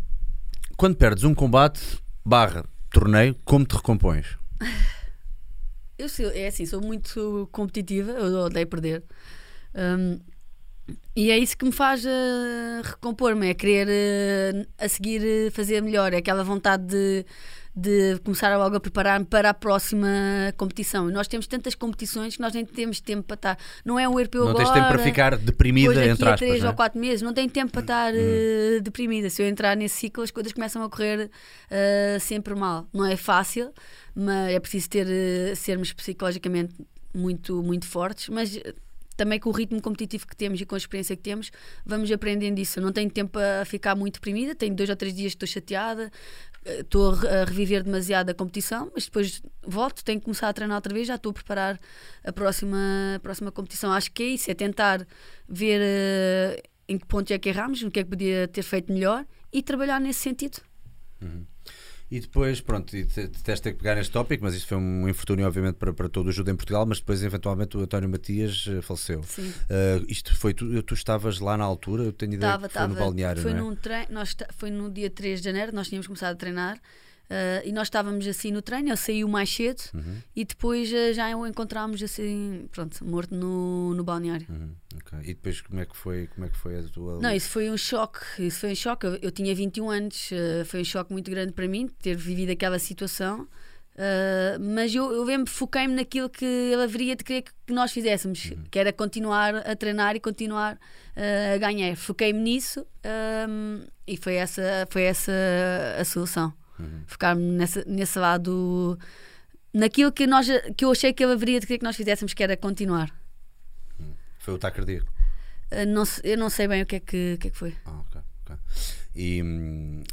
Quando perdes um combate, barra, torneio, como te recompões? Eu sou, é assim, sou muito competitiva, eu odeio perder. Hum, e é isso que me faz eh, recompor-me, é querer eh, a seguir eh, fazer melhor, é aquela vontade de, de começar logo a preparar-me para a próxima competição. E nós temos tantas competições que nós nem temos tempo para estar. Não é um europeu não agora. tens tempo para ficar deprimida, entre aspas. três não é? ou quatro meses, não tenho tempo para estar eh, deprimida. Se eu entrar nesse ciclo, as coisas começam a correr eh, sempre mal. Não é fácil, mas é preciso ter, eh, sermos psicologicamente muito, muito fortes, mas também com o ritmo competitivo que temos e com a experiência que temos, vamos aprendendo isso. Eu não tenho tempo a ficar muito deprimida, tenho dois ou três dias que estou chateada, estou a re- a reviver demasiado a competição, mas depois volto, tenho que começar a treinar outra vez, já estou a preparar a próxima, a próxima competição. Acho que é isso, é tentar ver eh, em que ponto é que erramos, o que é que podia ter feito melhor e trabalhar nesse sentido. E depois, pronto, e te- tiveste ter que pegar neste tópico, mas isso foi um infortúnio, obviamente, para, para todo o judo em Portugal, mas depois, eventualmente, o António Matias eh, faleceu. Sim. Uh, isto foi tu, tu estavas lá na altura, eu tenho ideia Estava, que foi no estava. balneário, Foi, não é? num treino, nós foi no dia 3 de janeiro, nós tínhamos começado a treinar. Eh, e nós estávamos assim no treino, ele saiu mais cedo Uhum, e depois eh, já o encontrámos assim, pronto, morto no, no balneário. uhum, ok. E depois como é que foi, como é que foi a tua Não, isso foi um choque. Isso foi um choque. Eu, eu tinha 21 anos, eh, foi um choque muito grande para mim ter vivido aquela situação. Mas eu, eu mesmo foquei-me naquilo que ele haveria de querer que nós fizéssemos, que era continuar a treinar e continuar a ganhar. Foquei-me nisso e foi essa, foi essa a solução. Focar-me nessa, nesse lado, naquilo que, nós, que eu achei que ele haveria de querer que nós fizéssemos, que era continuar. Foi o ataque cardíaco. Eh, não, se- eu não sei bem o que é que, o que, é que foi. Ah, ok, ok. E,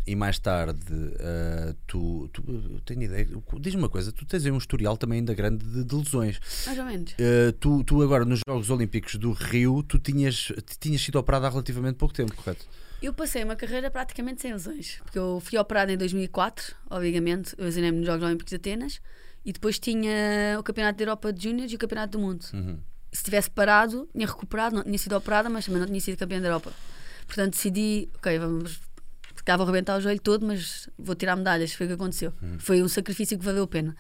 e mais tarde, uh, tu, tu tenho ideia, diz-me uma coisa, tu tens aí um historial também ainda grande de, de lesões. Mais ou menos. Uh, tu, tu agora nos Jogos Olímpicos do Rio, tu tinhas, tinhas sido operada há relativamente pouco tempo, correto? Eu passei uma carreira praticamente sem lesões, porque eu fui operada em 2004, obviamente, eu examinei nos Jogos Olímpicos de Atenas, e depois tinha o Campeonato da Europa de Júnior e o Campeonato do Mundo. Uhum. Se tivesse parado, tinha recuperado, não tinha sido operada, mas também não tinha sido campeã da Europa. Portanto, decidi, ok, vamos cá vou arrebentar o joelho todo, mas vou tirar medalhas. Foi o que aconteceu. Uhum. Foi um sacrifício que valeu a pena.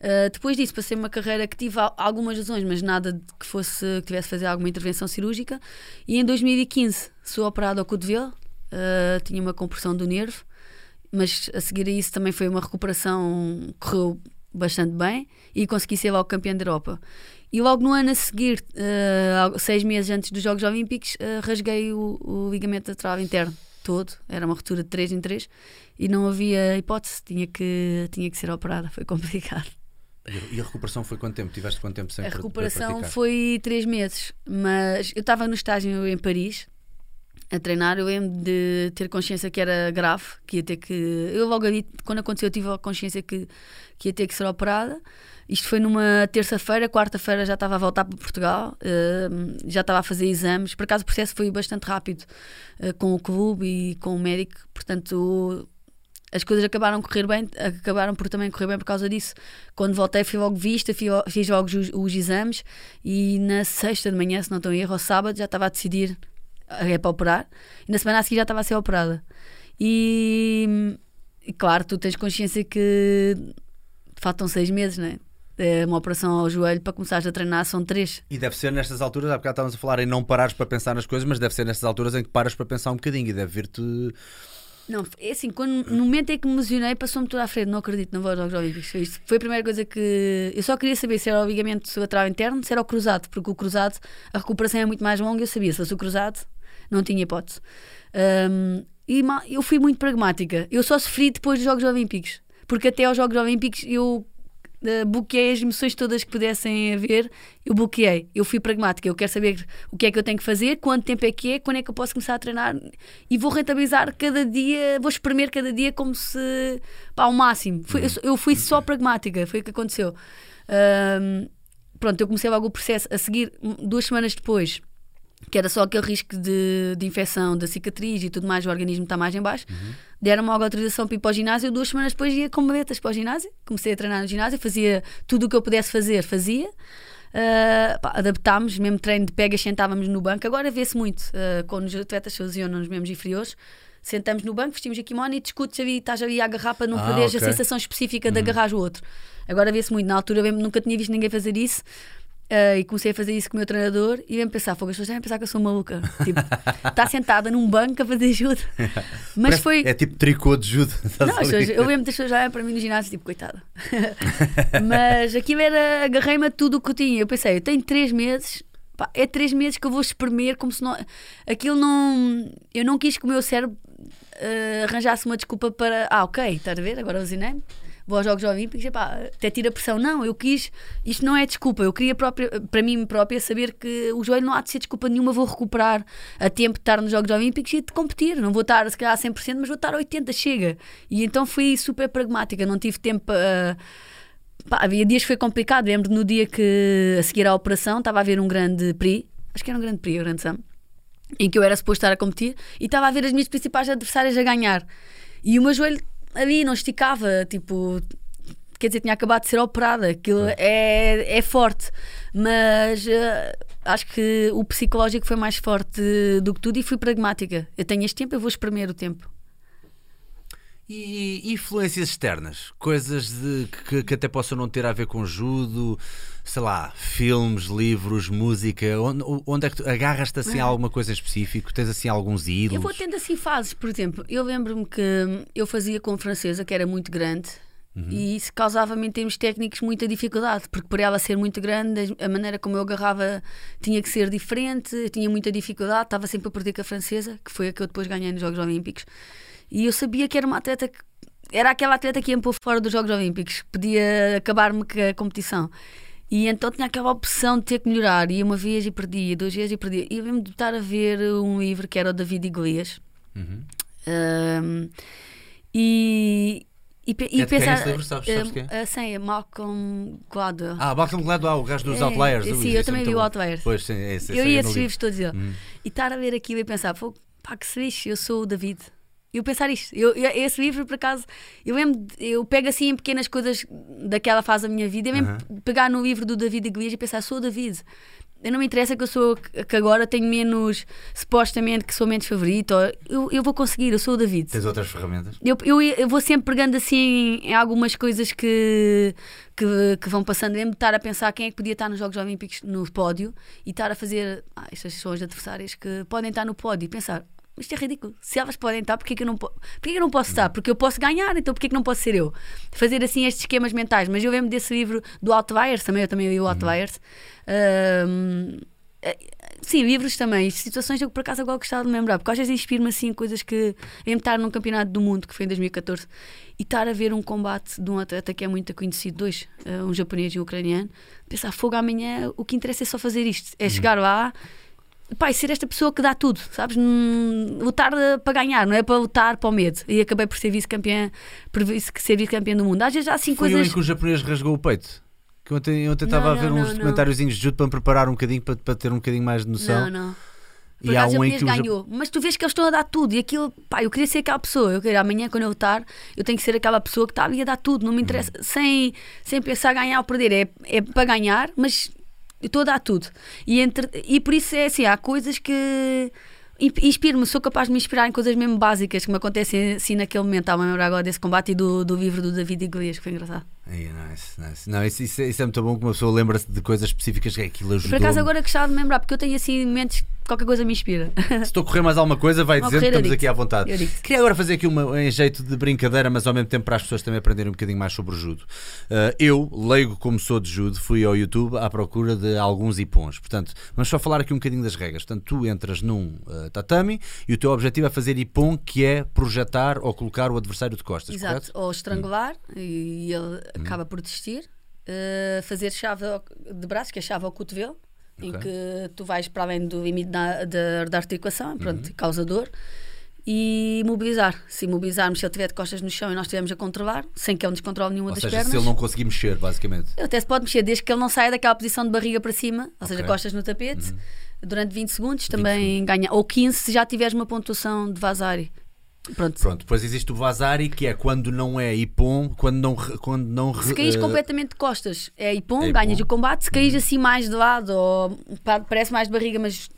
Uh, depois disso, passei uma carreira que tive algumas lesões, mas nada que fosse que tivesse fazer alguma intervenção cirúrgica. E em 2015 sou operado ao cotovelo, uh, tinha uma compressão do nervo, mas a seguir a isso também foi uma recuperação, correu bastante bem e consegui ser logo campeão da Europa. E logo no ano a seguir, uh, seis meses antes dos Jogos Olímpicos, rasguei o, o ligamento trave interno todo, era uma ruptura de 3 em 3 e não havia hipótese, tinha que, tinha que ser operada, foi complicado. E a recuperação foi quanto tempo? Tiveste quanto tempo sem A recuperação foi 3 meses, mas eu estava no estágio em Paris a treinar, eu lembro de ter consciência que era grave, que ia ter que. Eu logo ali, quando aconteceu, eu tive a consciência que, que ia ter que ser operada. Isto foi numa terça-feira, quarta-feira já estava a voltar para Portugal, uh, já estava a fazer exames. Por acaso o processo foi bastante rápido uh, com o clube e com o médico, portanto as coisas acabaram correr bem, acabaram por também correr bem por causa disso. Quando voltei, fui logo vista, fiz logo os, os exames e na sexta de manhã, se não estou em erro, ao sábado, já estava a decidir é para operar e na semana a seguir já estava a ser operada. E, e claro, tu tens consciência que faltam seis meses, não é? é uma operação ao joelho para começares a treinar são três. E deve ser nestas alturas, há bocado estávamos a falar em não parares para pensar nas coisas, mas deve ser nestas alturas em que paras para pensar um bocadinho e deve vir-te. Não, é assim, quando, no momento em que me lesionei, passou-me tudo à frente. Não acredito, não vou aos Jogos. Foi, foi a primeira coisa que. Eu só queria saber se era o ligamento lateral interno, se era o cruzado, porque o cruzado, a recuperação é muito mais longa. Eu sabia, se fosse o cruzado, não tinha hipótese. Um, e eu fui muito pragmática. Eu só sofri depois dos Jogos Olímpicos. Porque até aos Jogos Olímpicos eu uh, bloqueei as emoções todas que pudessem haver, eu bloqueei. Eu fui pragmática. Eu quero saber o que é que eu tenho que fazer, quanto tempo é que é, quando é que eu posso começar a treinar e vou rentabilizar cada dia, vou espremer cada dia como se pá, ao máximo. Eu, eu, fui só pragmática, foi o que aconteceu. Um, pronto, eu comecei logo o processo a seguir, duas semanas depois que era só aquele risco de, de infecção da cicatriz e tudo mais, o organismo está mais em baixo. Uhum. Deram-me logo autorização para ir para o ginásio. Duas semanas depois ia com maletas para o ginásio. Comecei a treinar no ginásio, fazia tudo o que eu pudesse fazer, fazia. Uh, adaptámos, mesmo treino de pegas, sentávamos no banco. Agora vê-se muito uh, quando os atletas faziam nos membros inferiores. Sentamos no banco, vestimos a kimono e discutes ali, estás ali a agarrar para não ah, perderes okay. a sensação específica uhum. de agarrar o outro. Agora vê-se muito. Na altura mesmo, nunca tinha visto ninguém fazer isso. Uh, e comecei a fazer isso com o meu treinador e vem pensar, fogo, as pessoas devem pensar que eu sou maluca. Tipo, está sentada num banco a fazer judo. Mas Parece, foi. É tipo tricô de judo. Não, pessoas, eu lembro das pessoas já para mim no ginásio, tipo, coitada. Mas aquilo era, agarrei-me a tudo o que eu tinha. Eu pensei, eu tenho três meses, pá, é três meses que eu vou espremer como se não. Aquilo não. Eu não quis que o meu cérebro uh, arranjasse uma desculpa para. Ah, ok, estás a ver? Agora usinei-me vou aos Jogos Olímpicos e pá, até tira pressão. Não, eu quis, isto não é desculpa, eu queria própria, para mim própria saber que o joelho não há de ser desculpa nenhuma, vou recuperar a tempo de estar nos Jogos Olímpicos e de competir. Não vou estar se calhar a 100%, mas vou estar a 80%, chega. E então fui super pragmática, não tive tempo para. Pá, havia dias que foi complicado. Lembro no dia que a seguir à operação estava a ver um grande prix, acho que era um grande prix, o grande Sam, em que eu era suposto estar a competir e estava a ver as minhas principais adversárias a ganhar. E o meu joelho ali não esticava, tipo, quer dizer, tinha acabado de ser operada, aquilo é, é forte, mas uh, acho que o psicológico foi mais forte do que tudo e fui pragmática. Eu tenho este tempo, eu vou espremer o tempo. E influências externas? Coisas de, que, que, até possam não ter a ver com judo, sei lá, filmes, livros, música. Onde, onde é que tu agarras-te assim a alguma coisa em específico? Tens assim alguns ídolos? Eu vou tendo assim fases, por exemplo. Eu lembro-me que eu fazia com francesa, que era muito grande. Uhum. E isso causava-me em termos técnicos muita dificuldade, porque por ela ser muito grande, a maneira como eu agarrava tinha que ser diferente, eu tinha muita dificuldade, estava sempre a perder com a francesa, que foi a que eu depois ganhei nos Jogos Olímpicos. E eu sabia que era uma atleta que era aquela atleta que ia me pôr fora dos Jogos Olímpicos, podia acabar-me com a competição. E então tinha aquela opção de ter que melhorar. E uma vez e perdia, duas vezes e perdia. E eu de estar a ver um livro que era o David Iglesias. Uhum. Ahm, e, e, e É de quem pensar. esse livro? Sabes- sabes quem ah, sim, é Malcolm Gladwell. Ah, Malcolm Gladwell, o gajo dos É, Outliers. sim, eu é também vi o. Outliers. Pois, sim, é esse eu ia esses livro. livros todos dele. Hum. E estar a ver aquilo e pensar, pá, que se fixe, eu sou o David. Eu pensar isto, eu, eu- esse livro, por acaso, eu mesmo, eu pego assim em pequenas coisas daquela fase da minha vida, eu mesmo pegar no livro do David Iglesias e pensar, sou o David. Eu não me interessa que eu sou, que agora tenho menos, supostamente, que sou menos favorito, eu, eu vou conseguir, eu sou o David. Tens outras ferramentas? Eu, eu, eu vou sempre pegando assim em algumas coisas que, que, que vão passando, mesmo de estar a pensar quem é que podia estar nos Jogos Olímpicos no pódio e estar a fazer. Ah, estas são as adversárias que podem estar no pódio e pensar. Isto é ridículo. Se elas podem estar, porquê que eu não, po porquê que eu não posso estar? Porque eu posso ganhar, então porquê que não posso ser eu? Fazer assim estes esquemas mentais. Mas eu lembro desse livro do Outliers, também eu também li o Outliers. Ahm, eh, Sim, livros também, situações que eu por acaso agora gostava de me lembrar, porque às vezes inspiro-me assim coisas que. Lembro estar num campeonato do mundo que foi em 2014 e estar a ver um combate de um atleta que é muito conhecido, dois, eh, um japonês e um ucraniano, pensar, fogo amanhã, o que interessa é só fazer isto, é chegar lá. Pai, ser esta pessoa que dá tudo, sabes? Hum, lutar eh, para ganhar, não é para lutar para o medo. E acabei por ser vice-campeã, por ser vice-campeã do mundo. Às vezes há assim Foi coisas. em que o japonês rasgou o peito. Que ontem, ontem Não, estava a não, ver não, uns documentáriozinhos de judo para me preparar um bocadinho, para, para ter um bocadinho mais de noção. Não, não. Por E há um em que ganhou, mas tu vês que eles estão a dar tudo e aquilo, pá, eu queria ser aquela pessoa, eu queria amanhã quando eu lutar, eu tenho que ser aquela pessoa que está ali a dar tudo, não me interessa, Uhum. sem, sem pensar ganhar ou perder, é, é para ganhar, mas estou a dar tudo. E, entre, e por isso é assim, há coisas que in- inspiro-me, sou capaz de me inspirar em coisas mesmo básicas que me acontecem assim naquele momento. A agora desse combate e do, do livro do David Iglesias, que foi engraçado. Ai, nice, nice. Não, isso, isso é, isso é muito bom que uma pessoa lembra-se de coisas específicas que aquilo Por ajudou. acaso agora gostava de lembrar, porque eu tenho assim momentos que qualquer coisa me inspira. Se estou a correr mais alguma coisa, vai dizendo que estamos aqui à vontade. Queria agora fazer aqui uma, em jeito de brincadeira, mas ao mesmo tempo para as pessoas também aprenderem um bocadinho mais sobre o judo. Uh, eu, leigo como sou de judo, fui ao YouTube à procura de alguns ipons. Portanto, vamos só falar aqui um bocadinho das regras. Portanto, tu entras num uh, tatami e o teu objetivo é fazer ipon, que é projetar ou colocar o adversário de costas, Exato, correto? ou estrangular e ele acaba por desistir. Uh, fazer chave de braços, que é chave ao cotovelo, em Ok. que tu vais para além do limite da, da, da articulação, pronto, causa dor. E mobilizar. Se imobilizarmos, se ele estiver de costas no chão e nós estivermos a controlar, sem que ele nos controle nenhuma Ou das seja, pernas. se ele não conseguir mexer, basicamente. Ele até se pode mexer, desde que ele não saia daquela posição de barriga para cima, ou seja, Ok. Uhum. costas no tapete, durante 20 segundos, também ganha. Ou 15 se já tiveres uma pontuação de vazari. Pronto. Pronto, depois existe o vazari, que é quando não é ipon, quando não. Quando não Se caís uh, completamente de costas, é ipom, é ganhas o combate. Se caís assim mais de lado, ou parece mais de barriga, mas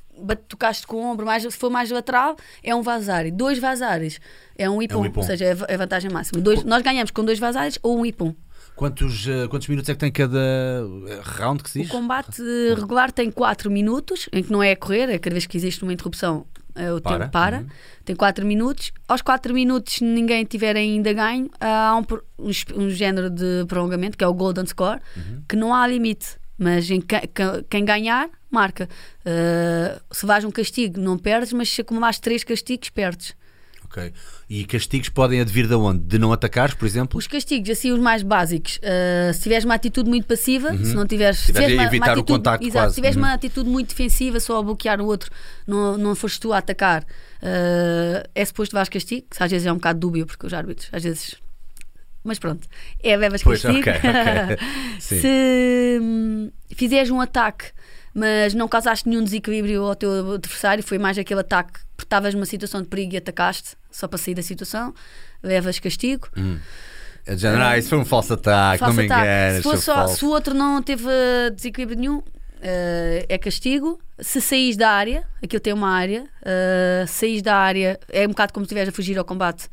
tocaste com o ombro, mais, se for mais lateral, é um vazari. Dois vazares é um ipom, ipom. ou seja, é va- é vantagem máxima. Dois, nós ganhamos com dois vazares ou um ipom. Quantos, uh, quantos minutos é que tem cada uh, round que se O diz? combate eh, regular tem 4 minutos, em que não é a correr, é cada vez que existe uma interrupção, eh, o Para. tempo para. Uhum. Tem 4 minutos. Aos 4 minutos, ninguém tiver ainda ganho, há um, um, um género de prolongamento, que é o Golden Score, Uhum. que não há limite. Mas em que- que- quem ganhar, marca. Eh, se vais um castigo, não perdes, mas se acumulares 3 castigos, perdes. Ok. E castigos podem advir de onde? De não atacares, por exemplo? Os castigos, assim, os mais básicos. uh, se tiveres uma atitude muito passiva, se não tiveres. Se Tiveres uma, evitar uma o atitude, contacto exato, quase. se tiveres Uhum. uma atitude muito defensiva, só a bloquear o outro, não, não foste tu a atacar, uh, é suposto levares castigo. que às vezes é um bocado dúbio, porque os árbitros, às vezes. Mas pronto, é levas Pois, castigo. ok, ok. Sim. se hum, fizeres um ataque, mas não causaste nenhum desequilíbrio ao teu adversário, foi mais aquele ataque porque estavas numa situação de perigo e atacaste, só para sair da situação, levas castigo. É de género, ah, isso foi um falso ataque, Falso não me enganes. Se, só- se o outro não teve eh, desequilíbrio nenhum, eh, é castigo. Se saís da área, aquilo tem uma área, uh, saís da área, é um bocado como se estiveres a fugir ao combate,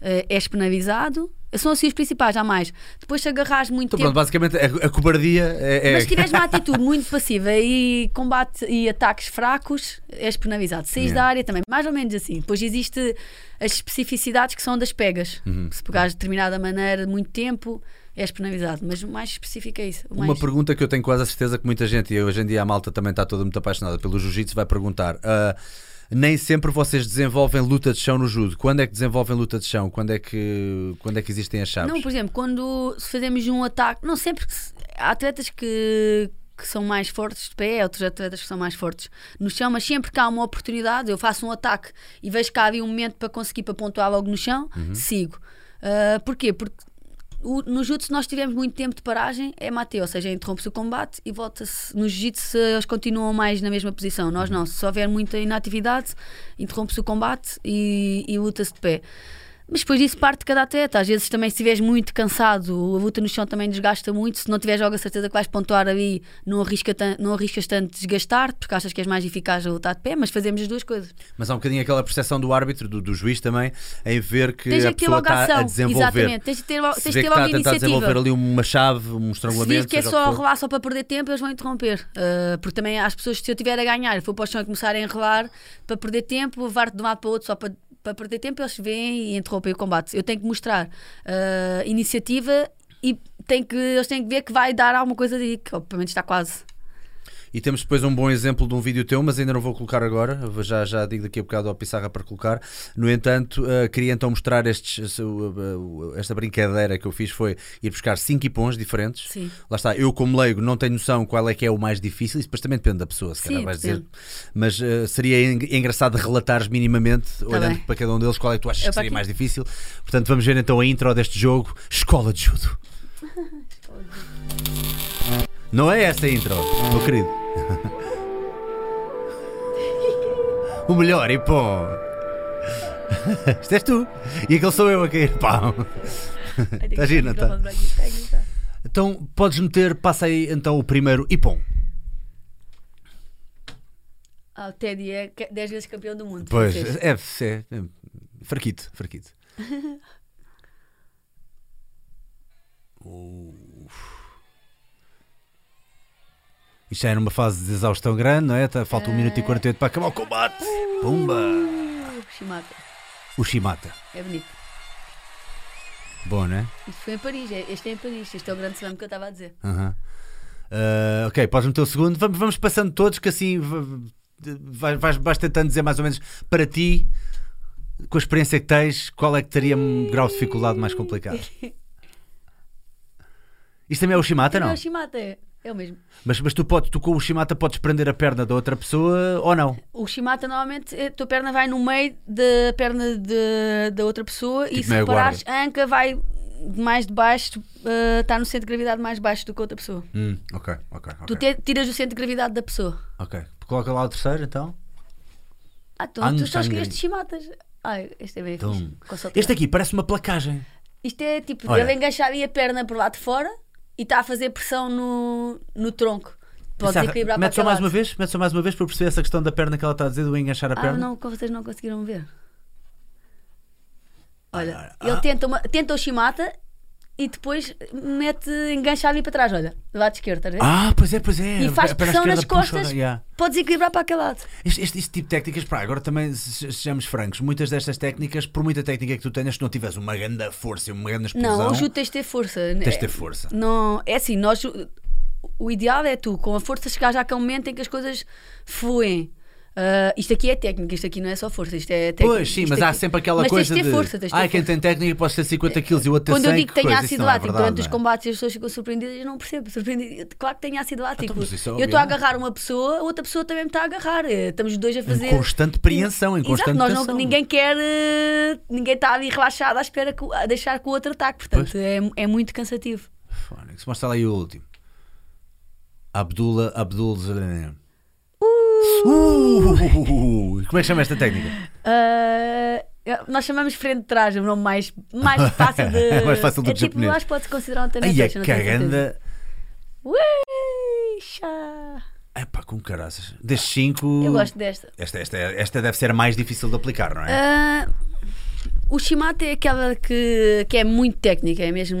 eh, és penalizado. São assim os principais, há mais. Depois, se agarrares muito Então, tempo. pronto, basicamente a, a cobardia é. é- Mas se tiveres uma atitude muito passiva e combate e ataques fracos, és penalizado. Saís Yeah. da área também, mais ou menos assim. Depois existe as especificidades que são das pegas. Uhum. Se pegares de determinada maneira muito tempo, és penalizado. Mas o mais específico é isso. O Uma mais... pergunta que eu tenho quase a certeza que muita gente, e hoje em dia a malta também está toda muito apaixonada pelo jiu-jitsu, vai perguntar. ah, nem sempre vocês desenvolvem luta de chão no judo. Quando é que desenvolvem luta de chão? Quando é que, quando é que existem as chaves? Não, por exemplo, quando fazemos um ataque, não sempre. Há atletas que, que são mais fortes de pé, outros atletas que são mais fortes no chão, mas sempre que há uma oportunidade, eu faço um ataque e vejo que há ali um momento para conseguir para pontuar logo no chão, sigo. Uh, porquê? Porque o- no jiu-jitsu se nós tivemos muito tempo de paragem, é mate, ou seja, interrompe-se o combate e volta-se. No jiu-jitsu eles continuam mais na mesma posição, nós não. Se houver muita inatividade, interrompe-se o combate e, e luta-se de pé. Mas depois disso parte de cada atleta. Às vezes também se estiveres muito cansado, a luta no chão também desgasta muito. Se não tiveres logo a certeza que vais pontuar ali, não, arrisca não arriscas tanto desgastar, porque achas que és mais eficaz a lutar de pé, mas fazemos as duas coisas. Mas há um bocadinho aquela percepção do árbitro, do, do juiz também, em ver que Tens a pessoa logo a está a ação. desenvolver. Exatamente, tens de ter, lo- Se tens de que ter a logo a tentar desenvolver iniciativa. ali uma chave, um Se estrangulamento. vir que é só for. rolar só para perder tempo, eles vão interromper. Uh, porque também as pessoas que se eu estiver a ganhar for para o chão e começar a enrolar para perder tempo, levar-te de um lado para o outro só para, para perder tempo, eles vêm e interrompem o combate. Eu tenho que mostrar uh, iniciativa e tem que, eles têm que ver que vai dar alguma coisa ali, que obviamente está quase. E temos depois um bom exemplo de um vídeo teu, mas ainda não vou colocar agora. Já, já digo daqui a bocado ao Pissarra para colocar. No entanto, eh, queria então mostrar estes, eh, uh, uh, esta brincadeira que eu fiz foi ir buscar cinco ipons diferentes. Sim. Lá está, eu como leigo não tenho noção qual é que é o mais difícil, isso depois também depende da pessoa, se calhar vais dizer. Mas eh, seria en- engraçado relatares minimamente, olhando bem. para cada um deles, qual é que tu achas Eu que seria aqui. mais difícil. Portanto, vamos ver então a intro deste jogo, Escola de Judo. Não é essa a intro, meu querido. O melhor ipom. Isto és tu. E aquele sou eu a cair. Pau. Está giro, não está? Então podes meter, passa aí então o primeiro ipom. Ah, o Teddy é 10 vezes campeão do mundo. Pois, francês. é, é, é fraquito, fraquito. Uf. Isto já é numa fase de exaustão grande, não é? Tá- Falta 1 minuto e 48 para acabar o combate. Pumba! Uh, Shimata. O Shimata. É bonito. Bom, não é? Isto foi em Paris. é- Este é em Paris. Este é o grande slam que eu estava a dizer. Aham. Ah, ok, podes meter o segundo. Vamos, vamos passando todos, que assim vais, vais, vais tentando dizer mais ou menos para ti, com a experiência que tens, qual é que teria um grau de dificuldade mais complicado. Isto também é o Shimata, Não, não? o Shimata é, é o mesmo. Mas, mas tu, podes, tu com o Shimata podes prender a perna da outra pessoa ou não? O Shimata normalmente a tua perna vai no meio da perna de- da outra pessoa e Tipo se meia reparares, a anca vai mais de baixo, uh, está no centro de gravidade mais baixo do que a outra pessoa. Hum, ok, ok, Tu ok. te- tiras o centro de gravidade da pessoa. Ok. Coloca lá o terceiro então. Ah, tu, Ang tu só escolheste Shimatas. Ai, este é bem Então, fixe. Este aqui parece uma placagem. Isto é tipo, Olha. ele enganchar ali a perna por lá de fora e está a fazer pressão no, no tronco. Pode equilibrar para Mete só mais uma vez, mete só mais uma vez para perceber essa questão da perna que ela está a dizer, do enganchar a Ah, perna. não, vocês não conseguiram ver. Olha, Ah, ele ah. tenta, uma- tenta o Shimata e depois mete, engancha ali para trás, olha, do lado esquerdo, estás a ver? Ah, pois é, pois é. E faz pressão nas esquerda puxa, costas. yeah. Podes equilibrar para aquele lado. Este, este- este tipo de técnicas, pá, agora também se- sejamos francos, muitas destas técnicas, por muita técnica que tu tenhas, se não tiveres uma grande força e uma grande explosão, Não, o judo tens de ter força. tens de ter força. Não, é assim, nós o ideal é tu, com a força, chegares àquele momento em que as coisas fluem. Ah, isto aqui é técnica, isto aqui não é só força, isto é técnica. Pois, sim, mas há aqui- sempre aquela mas coisa tens de força, tens de ah, quem tem técnica pode ter 50 quilos e o outro tem Quando eu 100, digo que tenho ácido é lático verdade, durante os é? combates e as pessoas ficam surpreendidas, eu não percebo. Surpreendido. Claro que tenho ácido lático. Então, mas isso é eu estou a agarrar uma pessoa, a outra pessoa também me está a agarrar. Eh, Estamos os dois a fazer. Em constante preensão, em Exato, constante nós não- tensão. ninguém quer. eh, Ninguém está ali relaxado à espera que, a deixar que o outro ataque. Portanto, é, é muito cansativo. Fónix, mostra lá aí o último. Abdullah Abdul Zalanem. Uh! Como é que chama esta técnica? Ah, nós chamamos frente de trás, o nome mais, mais fácil de. Mais fácil do é que tipo, japonês. acho que pode-se considerar um Aí tenefecho, a não tenho certeza. caganda. Ui, chá. Epá, com caraças. Destes 5. Eu gosto desta. Esta, esta, esta deve ser a mais difícil de aplicar, não é? O Shimata é aquela que, que é muito técnica, é mesmo.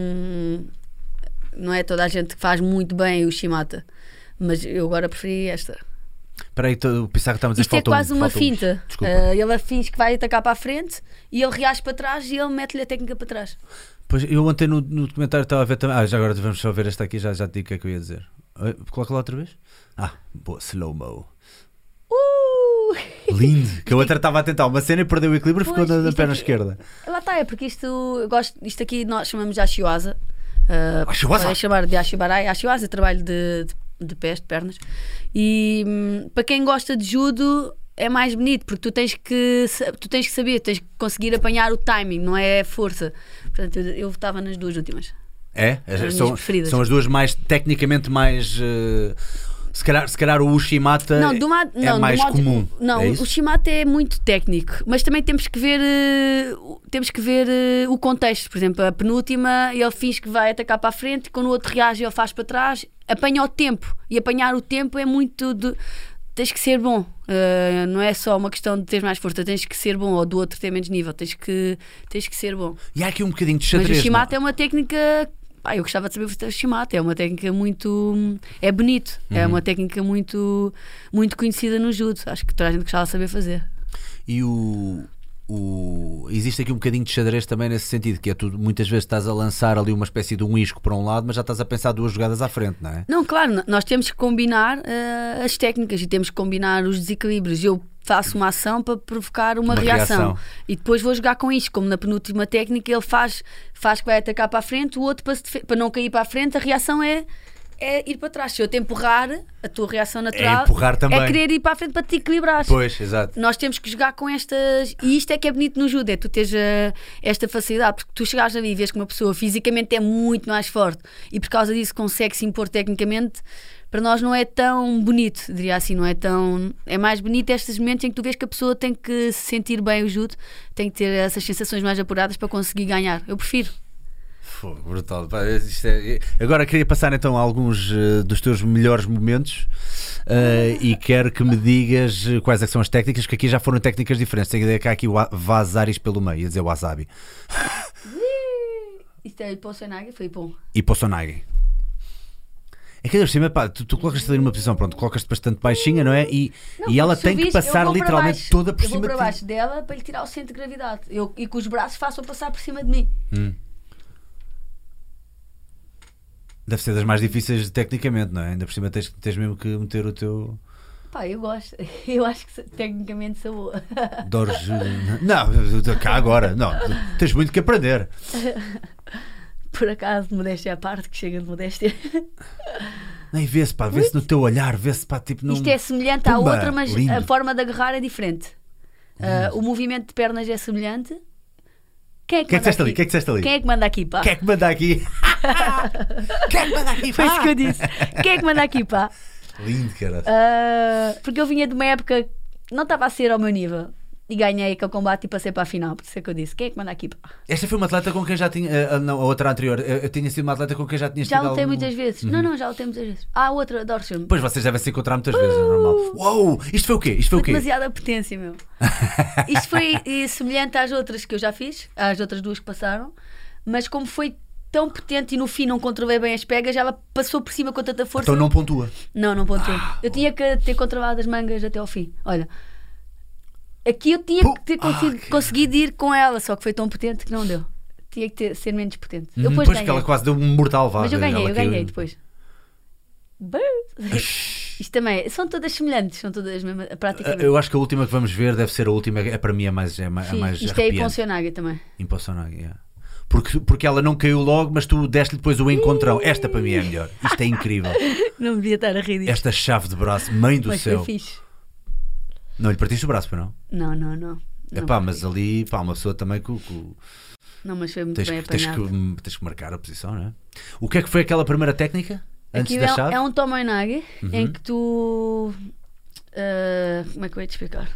Não é toda a gente que faz muito bem o Shimata, mas eu agora preferi esta. Espera aí, o Pissarro está a dizer Isto é um, quase uma um. finta. Ah, ele finge que vai atacar para a frente e ele reage para trás e ele mete-lhe a técnica para trás. Pois eu ontem no, no documentário estava a ver também. Ah, já agora vamos só ver esta aqui, já, já te digo o que é que eu ia dizer. Ah, Coloca lá outra vez. Ah, boa, slow-mo. Uh! Lindo. Que a outra estava a tentar uma cena e perdeu o equilíbrio e ficou na, na perna aqui- esquerda. Lá está, é porque isto, eu gosto, isto aqui nós chamamos de Ashiwaza. Uh, Ashiwaza? Podem chamar de Ashibarai. Ashiwaza trabalho de, de, de pés, de pernas. E hum, para quem gosta de judo é mais bonito porque tu tens que tu tens que saber, tens que conseguir apanhar o timing, não é força. Portanto, eu- estava nas duas últimas. É? as são, são as duas mais, tecnicamente mais. eh, se, calhar, se calhar o Ushimata Não, é não, mais modo- comum. Não, é o? Shimata é muito técnico, mas também temos que ver o- temos que ver eh, o contexto. Por exemplo, a penúltima ele finge que vai atacar para a frente, quando o outro reage ele faz para trás, apanha o tempo. E apanhar o tempo é muito de tens que ser bom. Eh, não é só uma questão de ter mais força, tens que ser bom, ou do outro ter menos nível, tens que, tens que ser bom. E há aqui um bocadinho de Mas xadrez. o Shimata não? é uma técnica. Pá, eu gostava de saber o Shimata, é uma técnica muito. É bonito, é Uhum. uma técnica muito, muito conhecida no judo. Acho que toda a gente gostava de saber fazer. E o, o- Existe aqui um bocadinho de xadrez também nesse sentido, que é tu muitas vezes estás a lançar ali uma espécie de um isco para um lado, mas já estás a pensar duas jogadas à frente, não é? Não, claro, nós temos que combinar eh, as técnicas e temos que combinar os desequilíbrios. Eu faço uma ação para provocar uma, Uma reação. reação. e depois vou jogar com isto. Como na penúltima técnica, ele faz, faz que vai atacar para a frente, o outro para, para não cair para a frente, a reação é. É ir para trás. Se eu te empurrar, a tua reação natural empurrar também. é querer ir para a frente para te equilibrar. Pois, exato. Nós temos que jogar com estas. E isto é que é bonito no judo, é tu teres eh, esta facilidade, porque tu chegares ali e vês que uma pessoa fisicamente é muito mais forte e por causa disso consegue se impor tecnicamente, para nós não é tão bonito, diria assim, não é tão. É mais bonito estes momentos em que tu vês que a pessoa tem que se sentir bem o judo, tem que ter essas sensações mais apuradas para conseguir ganhar. Eu prefiro. Fogo, brutal. Isto é- Agora queria passar então a alguns eh, dos teus melhores momentos eh, e quero que me digas eh, quais é são as técnicas, que aqui já foram técnicas diferentes. Tenho a ideia que há aqui o vazaris pelo meio, ia dizer wasabi. Isto é Poçonagi, foi bom. Poçonagi. É que ainda por cima, pá, tu, tu colocas-te ali numa posição, pronto, colocas-te bastante baixinha, não é? E, e ela eu tem que vis, eu passar literalmente baixo. toda por eu cima vou para de baixo dela para lhe tirar o centro de gravidade eu, e que os braços façam passar por cima de mim. Deve ser das mais difíceis tecnicamente, não é? Ainda por cima tens, tens mesmo que meter o teu. Pá, eu gosto. Eu acho que tecnicamente sou boa. Dores. Não, cá agora. Não, tens muito que aprender. Por acaso, modéstia à parte, que chega de modéstia. Nem vê-se, pá, vê-se no teu olhar, vê-se, pá, tipo. Num... Isto é semelhante à Pumba, outra, mas lindo. a forma de agarrar é diferente. Ah, o movimento de pernas é semelhante. Quem é que, que é que disseste ali? aqui? O que é que disseste ali? Quem é que manda aqui, pá? Quem é que manda aqui? Quem é que manda aqui? Foi pá? isso que eu disse. Quem é que manda aqui, pá? Lindo, cara. Ah, porque eu vinha de uma época que não estava a ser ao meu nível. E ganhei aquele combate e passei para a final. Por isso é que eu disse: quem é que manda aqui? Esta foi uma atleta com quem já tinha. ah, não, a outra anterior. Eu, eu tinha sido uma atleta com quem já tinha Já lutei algum- muitas vezes. Não, não, já lutei muitas vezes. Ah, outra, Dorsham. Pois vocês devem se encontrar muitas vezes, é normal. Uou! Isto foi o quê? Isto foi o quê? demasiada potência, meu. Isto foi eh, semelhante às outras que eu já fiz, às outras duas que passaram, mas como foi tão potente e no fim não controlei bem as pegas, ela passou por cima com tanta força. Então não pontua. Não, não pontuei. Eu tinha que ter controlado as mangas até ao fim. Olha, aqui eu tinha que ter Ah, conseguido, que- conseguido ir com ela, só que foi tão potente que não deu. Tinha que ter- ser menos potente. Eu Uhum, depois pois ganhei. que ela quase deu um mortal vá. Mas eu ganhei, eu ganhei depois. Isto também, são todas semelhantes, são todas mesmo, praticamente. Eu acho que a última que vamos ver deve ser a última, é para mim a mais, é mais, a Sim, mais isto é arrepiante. Iponcionaga também. Impossonag, yeah. porque, porque ela não caiu logo, mas tu deste-lhe depois o encontrão. Esta para mim é a melhor. Isto é incrível. Não devia estar a rir disto. Esta chave de braço, mãe do mas céu. foi fixe. Não lhe partiste o braço, para não? Não, não, não. É pá, mas ali, pá, uma pessoa também que, que não, mas foi muito tens, bem que, tens, apanhado. que, tens que marcar a posição, não é? O que é que foi aquela primeira técnica? Antes Aquilo da é, chave? Uhum. é um tomoinage em que tu. ah, como é que eu ia te explicar?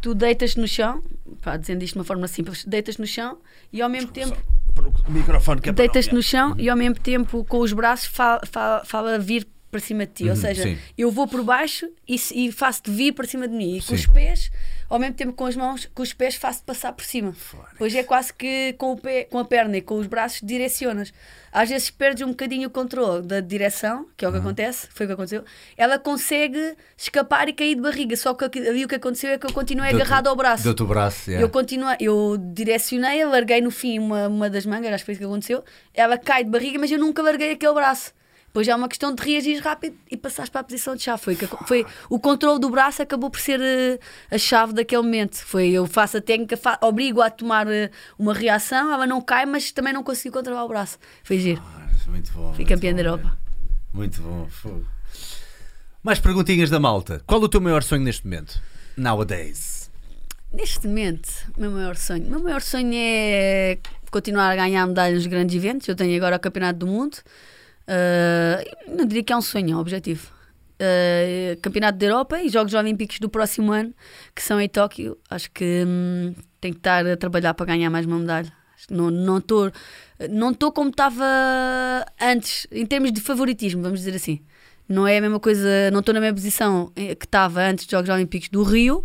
Tu deitas no chão, pá, dizendo isto de uma forma simples, deitas no chão e ao mesmo tempo Para o microfone que é para deitas-te no chão e ao mesmo tempo com os braços fala, fala, fala vir para cima de ti. Ou Uhum, seja, sim. eu vou por baixo e, e faço-te vir para cima de mim. E com Sim. os pés, ao mesmo tempo com as mãos, com os pés faço-te passar por cima. Fónix. Hoje é quase que com, o pé, com a perna e com os braços direcionas. Às vezes perdes um bocadinho o controle da direção, que é o que acontece, foi o que aconteceu. Ela consegue escapar e cair de barriga, só que ali o que aconteceu é que eu continuei agarrado ao braço. Deu-te o braço, yeah. Eu continuei, eu direcionei, larguei no fim uma, uma das mangas, acho que foi isso que aconteceu. Ela cai de barriga, mas eu nunca larguei aquele braço. Depois já é uma questão de reagir rápido e passares para a posição de chave. Foi, foi o controle do braço acabou por ser eh, a chave daquele momento. Foi eu faço a técnica, fa obrigo a tomar eh, uma reação, ela não cai, mas também não consegui controlar o braço. Foi giro. Ah, Muito bom. Fui campeã da Europa. é. Muito bom. fogo. Mais perguntinhas da malta. Qual o teu maior sonho neste momento? Nowadays. Neste momento, o meu maior sonho. O meu maior sonho é continuar a ganhar medalhas nos grandes eventos. Eu tenho agora o Campeonato do Mundo. Uh, não diria que é um sonho, é um objetivo. Uh, Campeonato da Europa e Jogos Olímpicos do próximo ano, que são em Tóquio. Acho que hum, tenho que estar a trabalhar para ganhar mais uma medalha. Não estou não não como estava antes, em termos de favoritismo, vamos dizer assim. Não é a mesma coisa, não estou na mesma posição eh, que estava antes dos Jogos Olímpicos do Rio,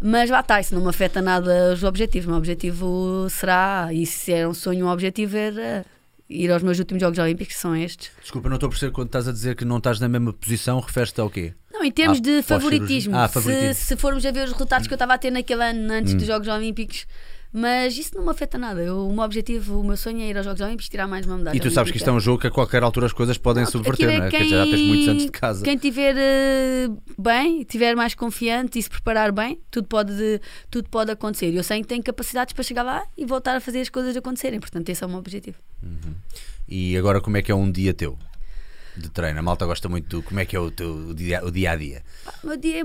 mas lá está, isso não me afeta nada os objetivos. O meu objetivo será, e se era um sonho, um objetivo era ir aos meus últimos Jogos Olímpicos, que são estes. Desculpa, não estou a perceber quando estás a dizer que não estás na mesma posição, referes-te ao quê? Não, em termos ah, de favoritismo. Ah, favoritismo. Se, se, formos a ver os resultados que eu estava a ter naquele ano antes hum. dos Jogos Olímpicos, mas isso não me afeta nada. Eu, o meu objetivo, o meu sonho é ir aos Jogos Olímpicos e tirar mais uma medalha. E tu sabes que isto é um jogo que a qualquer altura as coisas podem não, subverter, é não é? Quem, já tens muitos anos de casa. Quem estiver uh, bem, estiver mais confiante e se preparar bem, tudo pode, tudo pode acontecer. Eu sei que tenho capacidades para chegar lá e voltar a fazer as coisas acontecerem. Portanto, esse é o meu objetivo. Uhum. E agora, como é que é um dia teu? de treino? A malta gosta muito do como é que é o teu o dia, o dia a dia? O meu dia é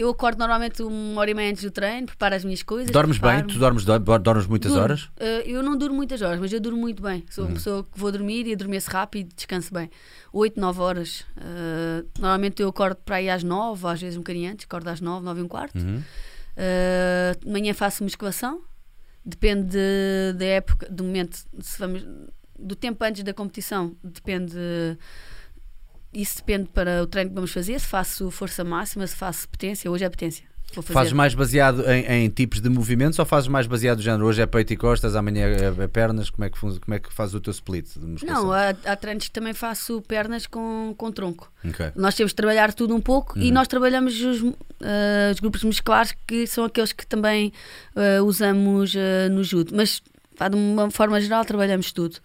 eu acordo normalmente uma hora e meia antes do treino, preparo as minhas coisas. Dormes bem? Tu dormes, dormes muitas durmo. horas? Uh, eu não durmo muitas horas, mas eu durmo muito bem. Sou uma uhum. pessoa que vou dormir e adormeço rápido e descanso bem. 8, 9 horas. Uh, normalmente eu acordo para aí às 9, às vezes um bocadinho antes, acordo às 9, 9 e um quarto. Uhum. Uh, de manhã faço musculação, depende da época, do momento, se vamos, do tempo antes da competição, depende. Isso depende para o treino que vamos fazer, se faço força máxima, se faço potência, hoje é potência. Fazes mais baseado em, em, tipos de movimentos ou fazes mais baseado no género hoje é peito e costas, amanhã é, é pernas? Como é, que, como é que fazes o teu split? Não, há, há treinos que também faço pernas com, com tronco. Okay. Nós temos de trabalhar tudo um pouco uhum. e nós trabalhamos os, uh, os, grupos musculares que são aqueles que também uh, usamos uh, no judo. Mas de uma forma geral trabalhamos tudo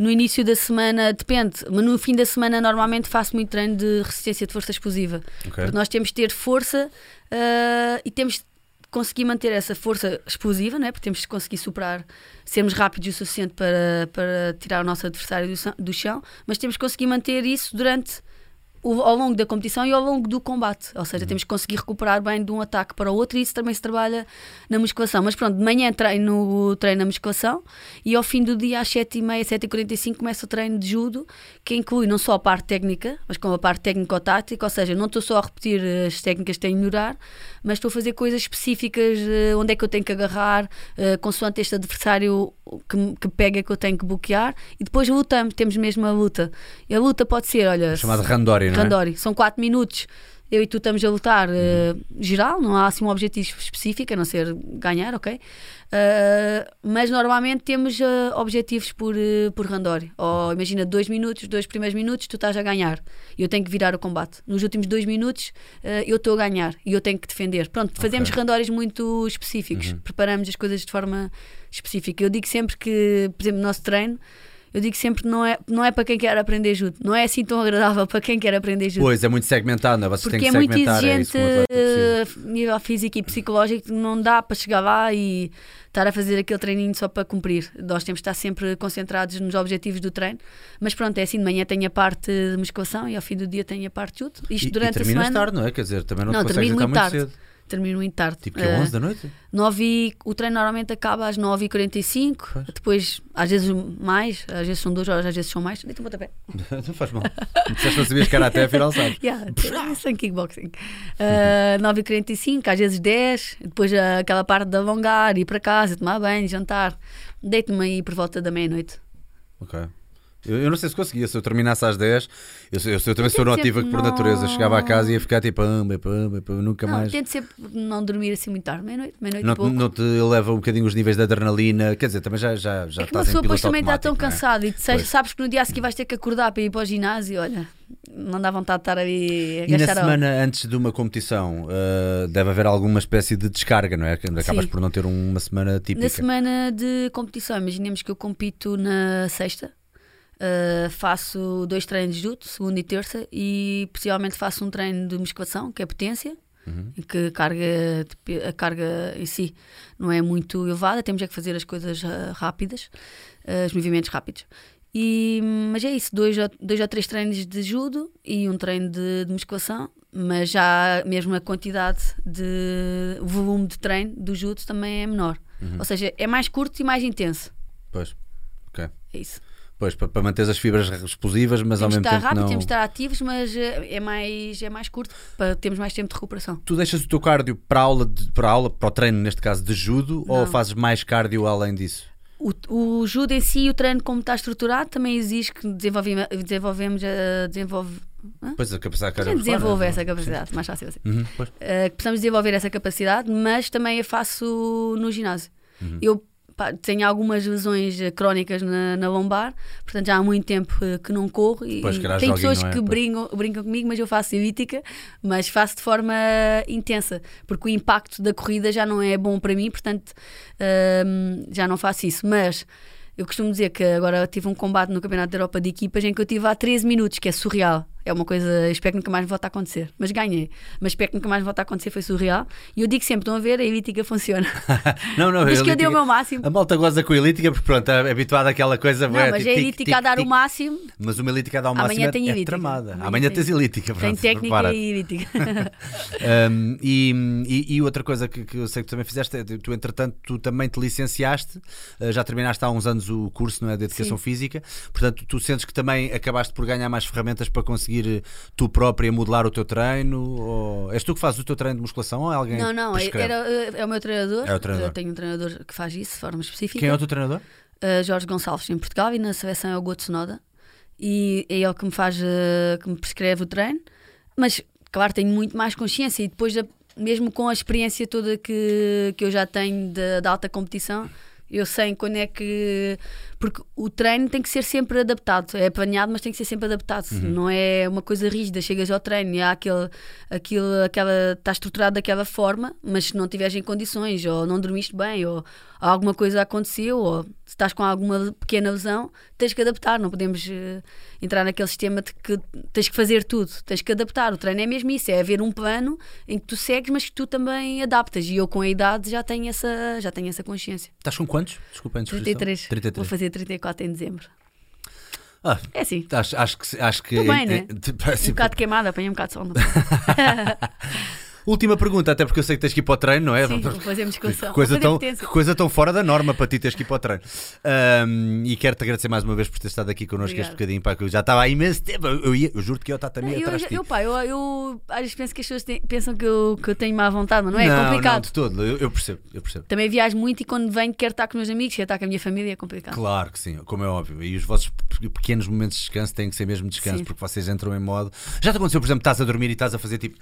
no início da semana, depende, mas no fim da semana normalmente faço muito treino de resistência de força explosiva. Okay. Porque nós temos de ter força uh, e temos de conseguir manter essa força explosiva, né? porque temos de conseguir superar, sermos rápidos o suficiente para, para tirar o nosso adversário do, do chão, mas temos de conseguir manter isso durante ao longo da competição e ao longo do combate. Ou seja, uhum. temos que conseguir recuperar bem de um ataque para o outro e isso também se trabalha na musculação. Mas pronto, de manhã treino, treino na musculação e ao fim do dia às 7h30, 7h45 começa o treino de judo, que inclui não só a parte técnica, mas como a parte técnico-tática, ou seja, não estou só a repetir as técnicas que tenho de melhorar, mas estou a fazer coisas específicas, uh, onde é que eu tenho que agarrar, uh, consoante este adversário que, que pega que eu tenho que bloquear e depois lutamos, temos mesmo a luta. E a luta pode ser, olha... Chamada Randori, não é? Randori. São 4 minutos eu e tu estamos a lutar uh, geral, não há assim um objetivo específico, a não ser ganhar, ok? Uh, mas normalmente temos uh, objetivos por, por randori. Ou imagina, dois minutos, dois primeiros minutos, tu estás a ganhar e eu tenho que virar o combate. Nos últimos dois minutos eu estou a ganhar e eu tenho que defender. Pronto, fazemos okay. randoris muito específicos, uhum. preparamos as coisas de forma específica. Eu digo sempre que, por exemplo, no nosso treino eu digo sempre que não é, não é para quem quer aprender judo. Não é assim tão agradável para quem quer aprender judo. Pois, é muito segmentado, não é? Vocês Porque têm que é muito exigente é nível físico e psicológico, não dá para chegar lá e estar a fazer aquele treininho só para cumprir. Nós temos de estar sempre concentrados nos objetivos do treino. Mas pronto, é assim, de manhã tenho a parte de musculação e ao fim do dia tenho a parte de judo. Isto e, durante e a semana. tarde, não é? Quer dizer, também não, não termino muito, muito tarde. cedo termino muito tarde. Tipo que uh, 11 da noite? 9 e, o treino normalmente acaba às 9h45, depois às vezes mais, às vezes são 2 horas, às vezes são mais. Deita um pontapé. não faz mal. Disseste não sabias que era até, afinal sabes. yeah, sem kickboxing. Uh, 9h45, às vezes 10, depois uh, aquela parte de alongar, ir para casa, tomar banho, jantar. Deito-me aí por volta da meia-noite. Ok. Eu, eu, não sei se conseguia, se eu terminasse às 10, eu, eu, eu também sou notiva por natureza. Chegava a casa e ia ficar tipo, amba, amba, nunca não, mais. Tento sempre não dormir assim muito tarde, meia-noite, meia-noite não, pouco. não te leva um bocadinho os níveis de adrenalina, quer dizer, também já, já, já é que em piloto depois também está tão é? cansado e sabes, sabes que no dia a seguir vais ter que acordar para ir para o ginásio, olha, não dá vontade de estar ali a E na semana antes de uma competição uh, deve haver alguma espécie de descarga, não é? Acabas Sim. por não ter uma semana típica. Na semana de competição, imaginemos que eu compito na sexta Uh, faço dois treinos de judo, segunda e terça, e possivelmente faço um treino de musculação, que é potência, uhum. em que a carga, a carga em si não é muito elevada, temos é que fazer as coisas uh, rápidas, uh, os movimentos rápidos. E, mas é isso, dois, ou- dois ou três treinos de judo e um treino de, de musculação, mas já mesmo a quantidade de o volume de treino do judo também é menor. Uhum. Ou seja, é mais curto e mais intenso. Pois. Ok. É isso. Pois, para, para manter as fibras explosivas, mas ao Temos mesmo de estar tempo rápido, não. temos de estar ativos, mas eh, é mais, é mais curto para termos mais tempo de recuperação. Tu deixas o teu cardio para a aula, de- para a aula, para o treino, neste caso de judo, ou Não. fazes mais cardio além disso? O, o judo em si, o treino como está estruturado, também exige que desenvolvemos, desenvolvemos a desenvolve, Pois a capacidade a gente cardiovascular. desenvolve é? essa capacidade, mais fácil assim. Uhum. Uh, que precisamos desenvolver essa capacidade, mas também a faço no ginásio. Uhum. Eu pá, tenho algumas lesões eh, crónicas na, na lombar, portanto já há muito tempo eh, que não corro e e tem pessoas é? que brincam, brincam comigo, mas eu faço elíptica, mas faço de forma intensa, porque o impacto da corrida já não é bom para mim, portanto hum, já não faço isso. Mas eu costumo dizer que agora tive um combate no Campeonato da Europa de Equipas em que eu tive há 13 minutos, que é surreal. É uma coisa, espero que nunca mais volte a acontecer. Mas ganhei. Mas espero que nunca mais volte a acontecer, foi surreal. E eu digo sempre: estão a ver, a elíptica funciona. Não, não, Diz que eu dei o meu máximo. A malta goza com a elítica porque pronto, é habituada àquela coisa. Não, mas tic, a tic, elítica a dar o máximo. Mas uma elítica a dar o Amanhã máximo é, tem é elítica. tramada. Amanhã Amanhã, tem- tens elítica. Tem pronto, técnica prepara-te. e elítica. E, outra coisa que, eu sei que tu também fizeste, é, tu entretanto tu também te licenciaste, uh, já terminaste há uns anos o curso não é, de Educação. Física, portanto tu sentes que também acabaste por ganhar mais ferramentas para conseguir eh, tu própria modelar o teu treino? Ou... És tu que fazes o teu treino de musculação ou é alguém Não, não, é, era, é o meu treinador. É o treinador. Eu tenho um treinador que faz isso de forma específica. Quem é o teu treinador? Uh, Jorge Gonçalves em Portugal e na seleção é o Goto Sonoda. E é ele que me faz, uh, que me prescreve o treino. Mas, claro, tenho muito mais consciência e depois, da- mesmo com a experiência toda que, que eu já tenho da alta competição, eu sei quando é que. Porque o treino tem que ser sempre adaptado. É planeado, mas tem que ser sempre adaptado. Não é uma coisa rígida. Chegas ao treino e há aquele, aquele, aquela, está estruturado daquela forma, mas se não estiveres em condições, ou não dormiste bem, ou alguma coisa aconteceu, ou se estás com alguma pequena lesão, tens que adaptar. Não podemos eh, entrar naquele sistema de que tens que fazer tudo. Tens que adaptar. O treino é mesmo isso: é haver um plano em que tu segues, mas que tu também adaptas. E eu, com a idade, já tenho essa, já tenho essa consciência. Estás com quantos? Desculpa, antes de discussão. 33. 33. Vou fazer 34 em dezembro. Ah, É assim. acho, acho que. Acho que bem, né? é- Um bocado queimada, apanhei um bocado de sol. Última pergunta, até porque eu sei que tens que ir para o treino, não é? Sim, vou fazer musculação. Coisa, tão, coisa tão fora da norma para ti teres que ir para o treino. Ahm, e quero-te agradecer mais uma vez por ter estado aqui connosco este bocadinho, pá, que eu já estava há imenso tempo. Eu, eu, ia- eu juro que eu estava também eu, atrás de ti. eu, pá, eu, eu às vezes penso que as pessoas têm- pensam que eu, que eu tenho má vontade, mas não é, não, é complicado. Não, de todo, eu, eu percebo, eu percebo. Também viajo muito e quando venho quero estar com os meus amigos, quero estar com a minha família, é complicado. Claro que sim, como é óbvio. E os vossos pe- pequenos momentos de descanso têm que ser mesmo descanso, Sim. porque vocês entram em modo. Já te aconteceu, por exemplo, estás a dormir e estás a fazer tipo.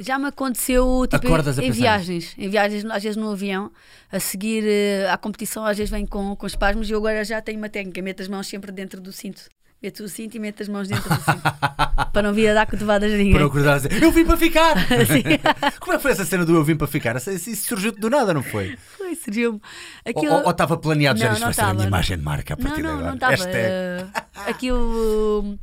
Já me aconteceu tipo, Acordas em pensar viagens, em viagens, às vezes no avião, a seguir eh, à competição, às vezes vem com, com espasmos e eu agora já tenho uma técnica, meto as mãos sempre dentro do cinto. Meto o cinto e meto as mãos dentro do cinto. para não vir a dar cotovadas a ninguém. Para não acordar a dizer, eu vim para ficar! Como é que foi essa cena do eu vim para ficar? Isso surgiu-te do nada, não foi? Foi, surgiu-me. Ou- Aquilo... Ou estava planeado já Não, isto não vai ser a minha estava. imagem de marca a Não, partir de não, agora. não estava. Hashtag. eh, aquilo.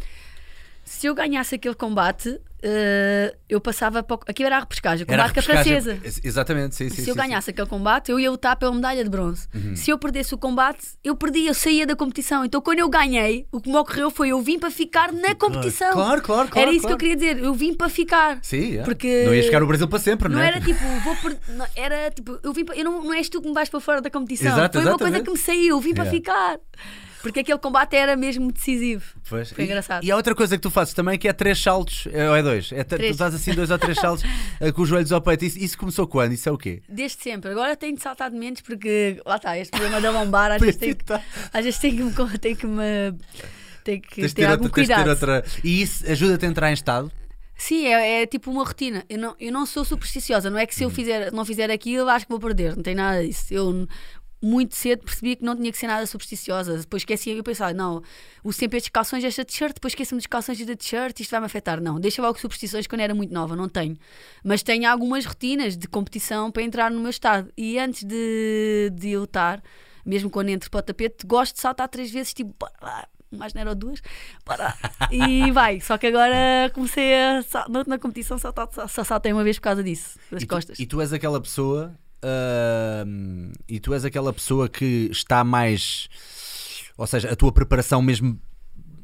Se eu ganhasse aquele combate, eh, eu passava para. o- Aquilo era a repescagem, a combate com a francesa. Ex- Exatamente, sim, sim. Se sim, eu sim. Uhum. ganhasse aquele combate, eu ia lutar pela medalha de bronze. Se eu perdesse o combate, eu perdia, eu saía da competição. Então, quando eu ganhei, o que me ocorreu foi eu vim para ficar na competição. Claro, claro, claro. Era isso claro. que eu queria dizer, eu vim para ficar. Sim, é. Porque não ia chegar no Brasil para sempre, não, Não é? era tipo, vou per... não, era tipo, eu vim para... eu não, não és tu que me vais para fora da competição. Exato, Foi uma coisa exatamente. que me saiu, vim para Yeah. ficar. Porque aquele combate era mesmo decisivo. Pois. Foi E- engraçado. E há outra coisa que tu fazes também que é três saltos, é, ou é dois? É, t- tu Três. dás assim dois ou três saltos eh, com os joelhos ao peito. Isso, isso começou quando? Isso é o quê? Desde sempre. Agora tenho de saltar de menos porque lá está, este problema da lombar, às vezes tenho, que- às vezes tenho que me, tenho que me tenho que ter, ter algum outra, de ter cuidado. outra. E isso ajuda-te a entrar em estado? Sim, é, é tipo uma rotina. Eu não, eu não sou supersticiosa, não é que se eu Uhum. fizer, não fizer aquilo, acho que vou perder. Não tem nada disso. Eu muito cedo percebi que não tinha que ser nada supersticiosa. Depois esqueci eu pensava, não, uso sempre estes calções, esta t-shirt, depois esqueço-me dos calções e da t-shirt, isto vai-me afetar. Não, deixa logo superstições quando era muito nova, não tenho. Mas tenho algumas rotinas de competição para entrar no meu estado. E antes de, de eu lutar, mesmo quando entro para o tapete, gosto de saltar três vezes, tipo, bora lá, mais não era duas, lá. E vai. Só que agora comecei a. Na última competição só, só, só saltei uma vez por causa disso, das e, costas. Tu, e tu és aquela pessoa. Ahm, e tu és aquela pessoa que está mais Ou seja, a tua preparação mesmo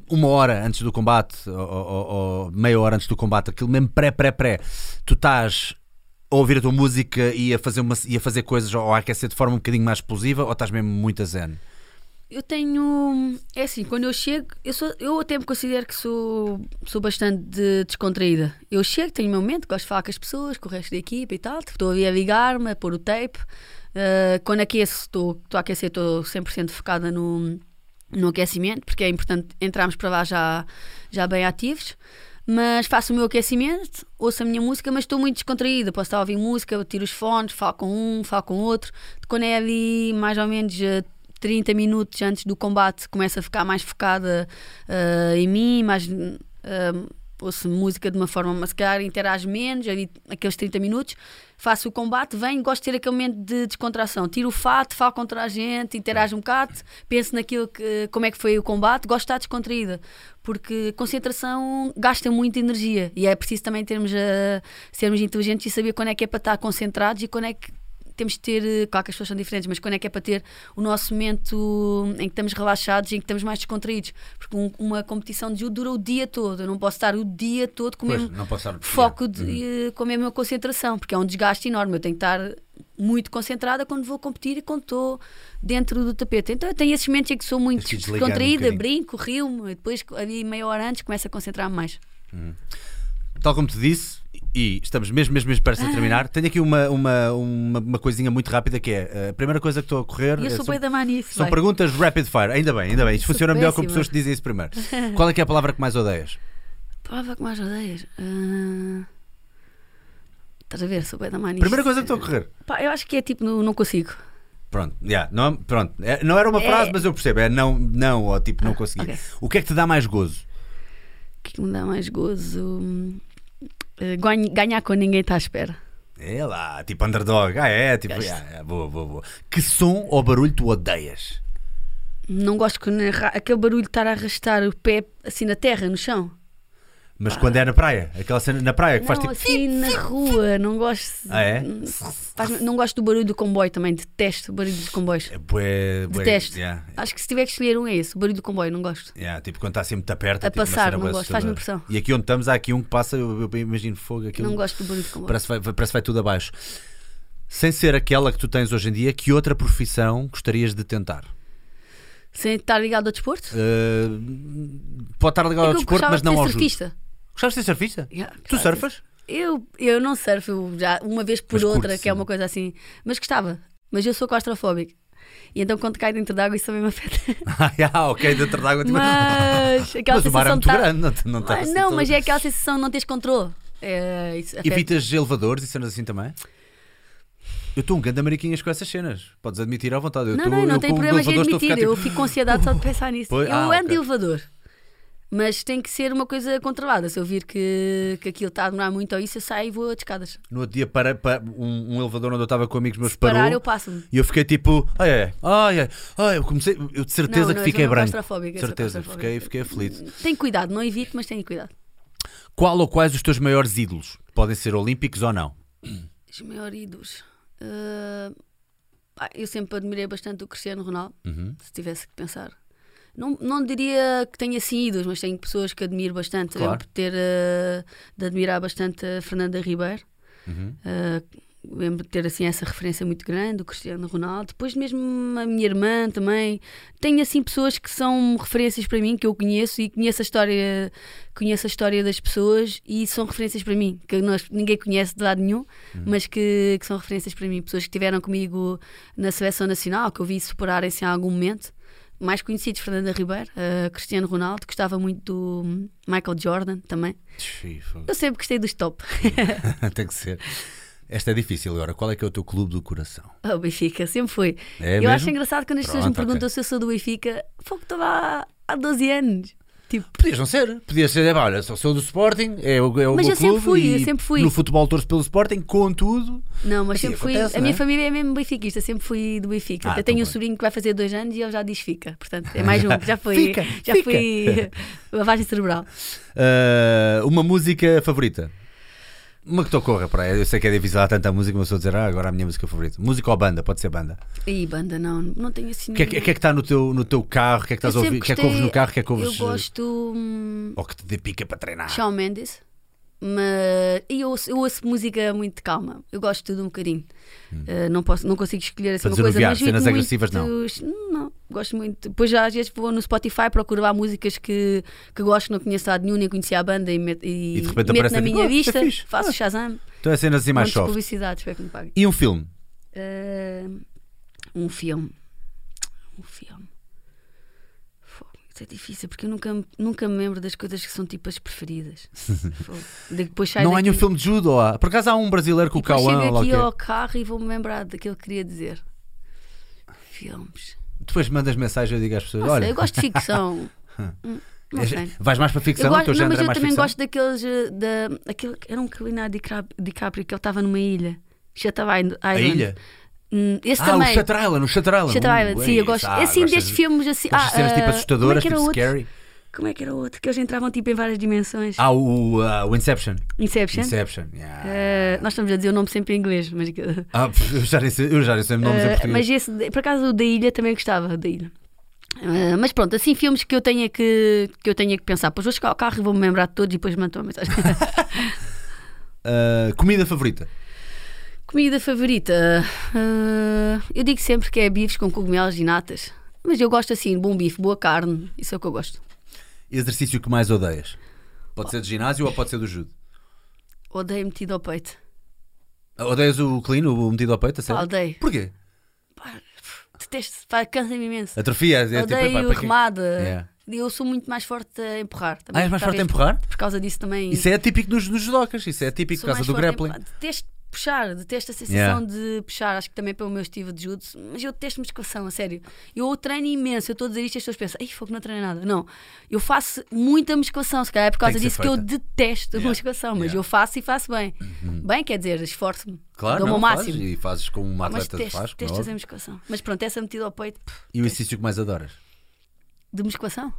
uma hora antes do combate, ou, ou- ou meia hora antes do combate, aquilo mesmo pré-pré-pré, tu estás a ouvir a tua música e a fazer, uma, e a fazer coisas ou a aquecer de forma um bocadinho mais explosiva ou estás mesmo muito a zen? Eu tenho. É assim, quando eu chego, eu, sou, eu até me considero que sou, sou bastante de- descontraída. Eu chego, tenho o meu momento, gosto de falar com as pessoas, com o resto da equipa e tal. tipo, Estou ali a ligar-me, a pôr o tape. Uh, quando aqueço, estou estou a aquecer, estou 100% focada no, no aquecimento, porque é importante entrarmos para lá já, já bem ativos. Mas faço o meu aquecimento, ouço a minha música, mas estou muito descontraída. Posso estar a ouvir música, tiro os fones, falo com um, falo com outro. Quando é ali mais ou menos eh, 30 minutos antes do combate, começo a ficar mais focada eh, em mim, mais. eh, ouço música de uma forma, mas se calhar menos, ali, aqueles 30 minutos, faço o combate, venho, gosto de ter aquele momento de descontração. Tiro o fato, falo contra a gente, interajo um bocado, penso naquilo que, como é que foi o combate, gosto de estar descontraída, porque concentração gasta muita energia e é preciso também termos a, sermos inteligentes e saber quando é que é para estar concentrados e quando é que temos de ter, eh, claro que as pessoas são diferentes, mas quando é que é para ter o nosso momento em que estamos relaxados e em que estamos mais descontraídos? Porque um- uma competição de judo dura o dia todo, eu não posso estar o dia todo com o mesmo foco de, eh, com a mesma concentração, porque é um desgaste enorme. Eu tenho que estar muito concentrada quando vou competir e quando estou dentro do tapete. Então eu tenho esses momentos em que sou muito um descontraída, bocadinho. brinco, rio-me, e depois ali meia hora antes começo a concentrar-me mais. Tal como te disse, e estamos mesmo, mesmo, mesmo perto de terminar, tenho aqui uma, uma, uma, uma coisinha muito rápida que é eh, a primeira coisa que estou a correr. Eu eh, sou bem da manice. São perguntas rapid fire, ainda bem, ainda bem. Isto funciona melhor com péssima. pessoas que dizem isso primeiro. Qual é que é a palavra que mais odeias? Palavra que mais odeias. Ah, Estás a ver? Sou bem da manice. Primeira coisa que estou a correr. Pá, eu acho que é tipo, não, não consigo. Pronto, yeah, não, pronto. É, não era uma É. frase, mas eu percebo. É não, não, ou tipo, não consegui. ok. O que é que te dá mais gozo? O que me dá mais gozo? Eh, ganha- ganhar quando ninguém está à espera. É lá, tipo underdog. Ah, é, tipo, yeah, yeah, boa, boa, boa. Que som ou barulho tu odeias? Não gosto arra- aquele barulho de estar a arrastar o pé assim na terra, no chão. Mas quando é na praia, aquela cena na praia que faz não, tipo. assim na rua, não gosto. Ah, é? Faz- não gosto do barulho do comboio também, detesto o barulho dos comboios. É bué, bué, Detesto. yeah, Acho que se tiver que escolher um é esse, o barulho do comboio, não gosto. yeah, tipo quando está assim muito perto. A tipo, passar, não gosto, faz-me impressão. E aqui onde estamos, há aqui um que passa, eu, eu imagino fogo. Aquilo Não gosto do barulho do comboio. parece, que vai, parece vai tudo abaixo. Sem ser aquela que tu tens hoje em dia, que outra profissão gostarias de tentar? Sem estar ligado ao desporto? Uh, pode estar ligado É ao desporto, mas de não ser ao judo. Gostavas de ser surfista? Yeah, Tu ser- surfas? Eu, eu não surfo já uma vez por Mas outra, que é uma coisa assim. Mas gostava. Mas eu sou claustrofóbica. E então quando cai dentro d'água isso também me afeta. Ah, yeah, ok, dentro da água. tipo- Mas aquela Mas o mar é muito tá- grande, não, não Ah, assim Não, mas é aquela sensação de não teres controle. É. Evitas elevadores e cenas assim também? Eu estou um grande mariquinhas com essas cenas. Podes admitir à vontade. Eu Não, tô- não, não tenho problemas em admitir. ficar, Eu tipo, fico com ansiedade só de pensar nisso. Pois- eu ah, ando ok. de elevador. Mas tem que ser uma coisa controlada. Se eu vir que, que aquilo está a demorar muito ou isso, eu saio e vou de escadas. No outro dia, para, para um, um elevador onde eu estava com amigos meus Se parar, parou eu passo-me. e eu fiquei tipo, ai, ai, ai, ai, eu comecei, eu de certeza Não, que não, fiquei eu sou branco. sou Certeza, fiquei, fiquei aflito. Tenho cuidado, não evito, mas tenho cuidado. Qual ou quais os teus maiores ídolos? Podem ser olímpicos ou não? Os maiores ídolos. Pá, eu sempre admirei bastante o Cristiano Ronaldo, Uhum. se tivesse que pensar. Não, não diria que tenha assim ídolos, mas tenho pessoas que admiro bastante. Claro. Lembro de, ter, ah, de admirar bastante a Fernanda Ribeiro. Uhum. Ah, lembro de ter assim essa referência muito grande, o Cristiano Ronaldo. Depois mesmo a minha irmã também. Tenho assim pessoas que são referências para mim, que eu conheço e conheço a história, conheço a história das pessoas e são referências para mim, que nós, ninguém conhece de lado nenhum, mas que, que são referências para mim. Pessoas que estiveram comigo na seleção nacional, que eu vi superarem-se em algum momento. Mais conhecidos, Fernanda Ribeiro, ah, Cristiano Ronaldo, gostava muito do Michael Jordan também. Eu sempre gostei dos top. Tem que ser. Esta é difícil agora. Qual é que é o teu clube do coração? O Benfica, sempre foi. É eu mesmo? acho engraçado quando as pessoas Pronto, me perguntam ok. se eu sou do Benfica. Fogo, lá há 12 anos. Tipo, Podias não ser. Podias ser, olha, só sou do Sporting, é o, é o Mas meu eu sempre clube fui, e eu sempre fui. No futebol torço pelo Sporting, contudo. não, mas Assim sempre fui. acontece, a minha é? família é mesmo benfiquista, sempre fui do Benfica. Ah, Até então tenho um pronto. sobrinho que vai fazer dois anos e ele já diz fica. Portanto, é mais um que já foi. Fica, já fica. foi lavagem cerebral. Ah, uma música favorita? Uma que te ocorra, para Eu sei que é difícil há tanta música, mas estou a dizer, ah, agora a minha música favorita. Música ou banda? Pode ser banda. E banda, não, não tenho assim. O que, é, que é que está no teu, no teu carro? O que é que estás a ouvir? O que é que ouves no carro? O que é que ouves? Eu gosto. Hum, ou que te dê pica para treinar? Shawn Mendes. Mas e eu, ouço, eu ouço música muito calma. Eu gosto de tudo um bocadinho. Hum. Uh, não, posso, não consigo escolher assim Para uma coisa mas cenas agressivas, não. Não, gosto muito. Depois já às vezes vou no Spotify procuro lá músicas que, que gosto, que não conheço lado nenhum, nem conhecia a banda e, met- e, E de repente meto na tipo, minha "Ah, isto é vista, fixe." faço Ah. Shazam, Então é cenas assim mais de soft. publicidade, espero que me paguem. E um filme? Uh, um filme. Um filme. Isso é difícil porque eu nunca, nunca me lembro das coisas que são tipo as preferidas. Depois Não há daqui- nenhum filme de judo? Há? Por acaso há um brasileiro com o Cauã? chego o aqui ao carro e vou-me lembrar daquilo que queria dizer. Filmes. Depois mandas mensagem e eu digo às pessoas: Não sei, olha, eu gosto de ficção. Hum, sei. vais mais para Eu ficção? o gosto, não, mas é eu também ficção? gosto daqueles. eh, Da, aquele, era um Leonardo DiCap- DiCaprio que ele estava numa ilha. Shutter Island. A ilha? Hum, esse Ah, também. o Shutter Island, o Shutter Island. Shutter Uh, Island, sim, eu gosto. Ah, assim, gostas destes de- filmes assim. de cenas ah, tipo ah, assustadoras, é que era tipo outro? scary? Como é que era outro? Que eles entravam tipo em várias dimensões. Ah, o, ah, o Inception. Inception. Inception, yeah. Eh, nós estamos a dizer o nome sempre em inglês, mas, Ah, eu já nem sei, eu já nem sei nomes em português. mas esse, por acaso o da ilha também gostava da ilha. Eh, mas pronto, assim filmes que eu tenha que, que eu tenha que pensar. Depois vou chegar ao carro e vou-me lembrar de todos e depois mando uma mensagem. Ah, comida favorita? Comida favorita? eh, eu digo sempre que é bifes com cogumelos e natas. Mas eu gosto assim, bom bife, boa carne, isso é o que eu gosto. Exercício que mais odeias? Pode ser de ginásio ou pode ser do judo? Odeio metido ao peito. Odeias o clean, o metido ao peito, a Pá, sério? odeio. Porquê? Pá, Detesto, pá, cansa-me imenso. Atrofia? É, tipo, Odeio epá, para quê? remada. Yeah. Eu sou muito mais forte a empurrar. Ah, Também, és mais forte a empurrar? Por causa disso também. Isso é típico nos, nos judocas, isso é típico por causa do grappling. empurrar. Detesto puxar, detesto a sensação Yeah. de puxar. Acho que também pelo meu estilo de judo. Mas eu detesto musculação, a sério. Eu treino imenso. Eu estou a dizer isto e as pessoas pensam, ei, fogo, não treino nada. Não. Eu faço muita musculação. Se calhar é por causa que disso que eu detesto a Yeah. musculação. Mas Yeah. Uhum. eu faço e faço bem. Bem, quer dizer, esforço-me. Claro, não, o máximo. fazes, e fazes como uma Mas atleta faz. é detesto fazer óbvio. musculação. Mas pronto, essa metida ao peito pff, E o exercício que mais adoras? de musculação.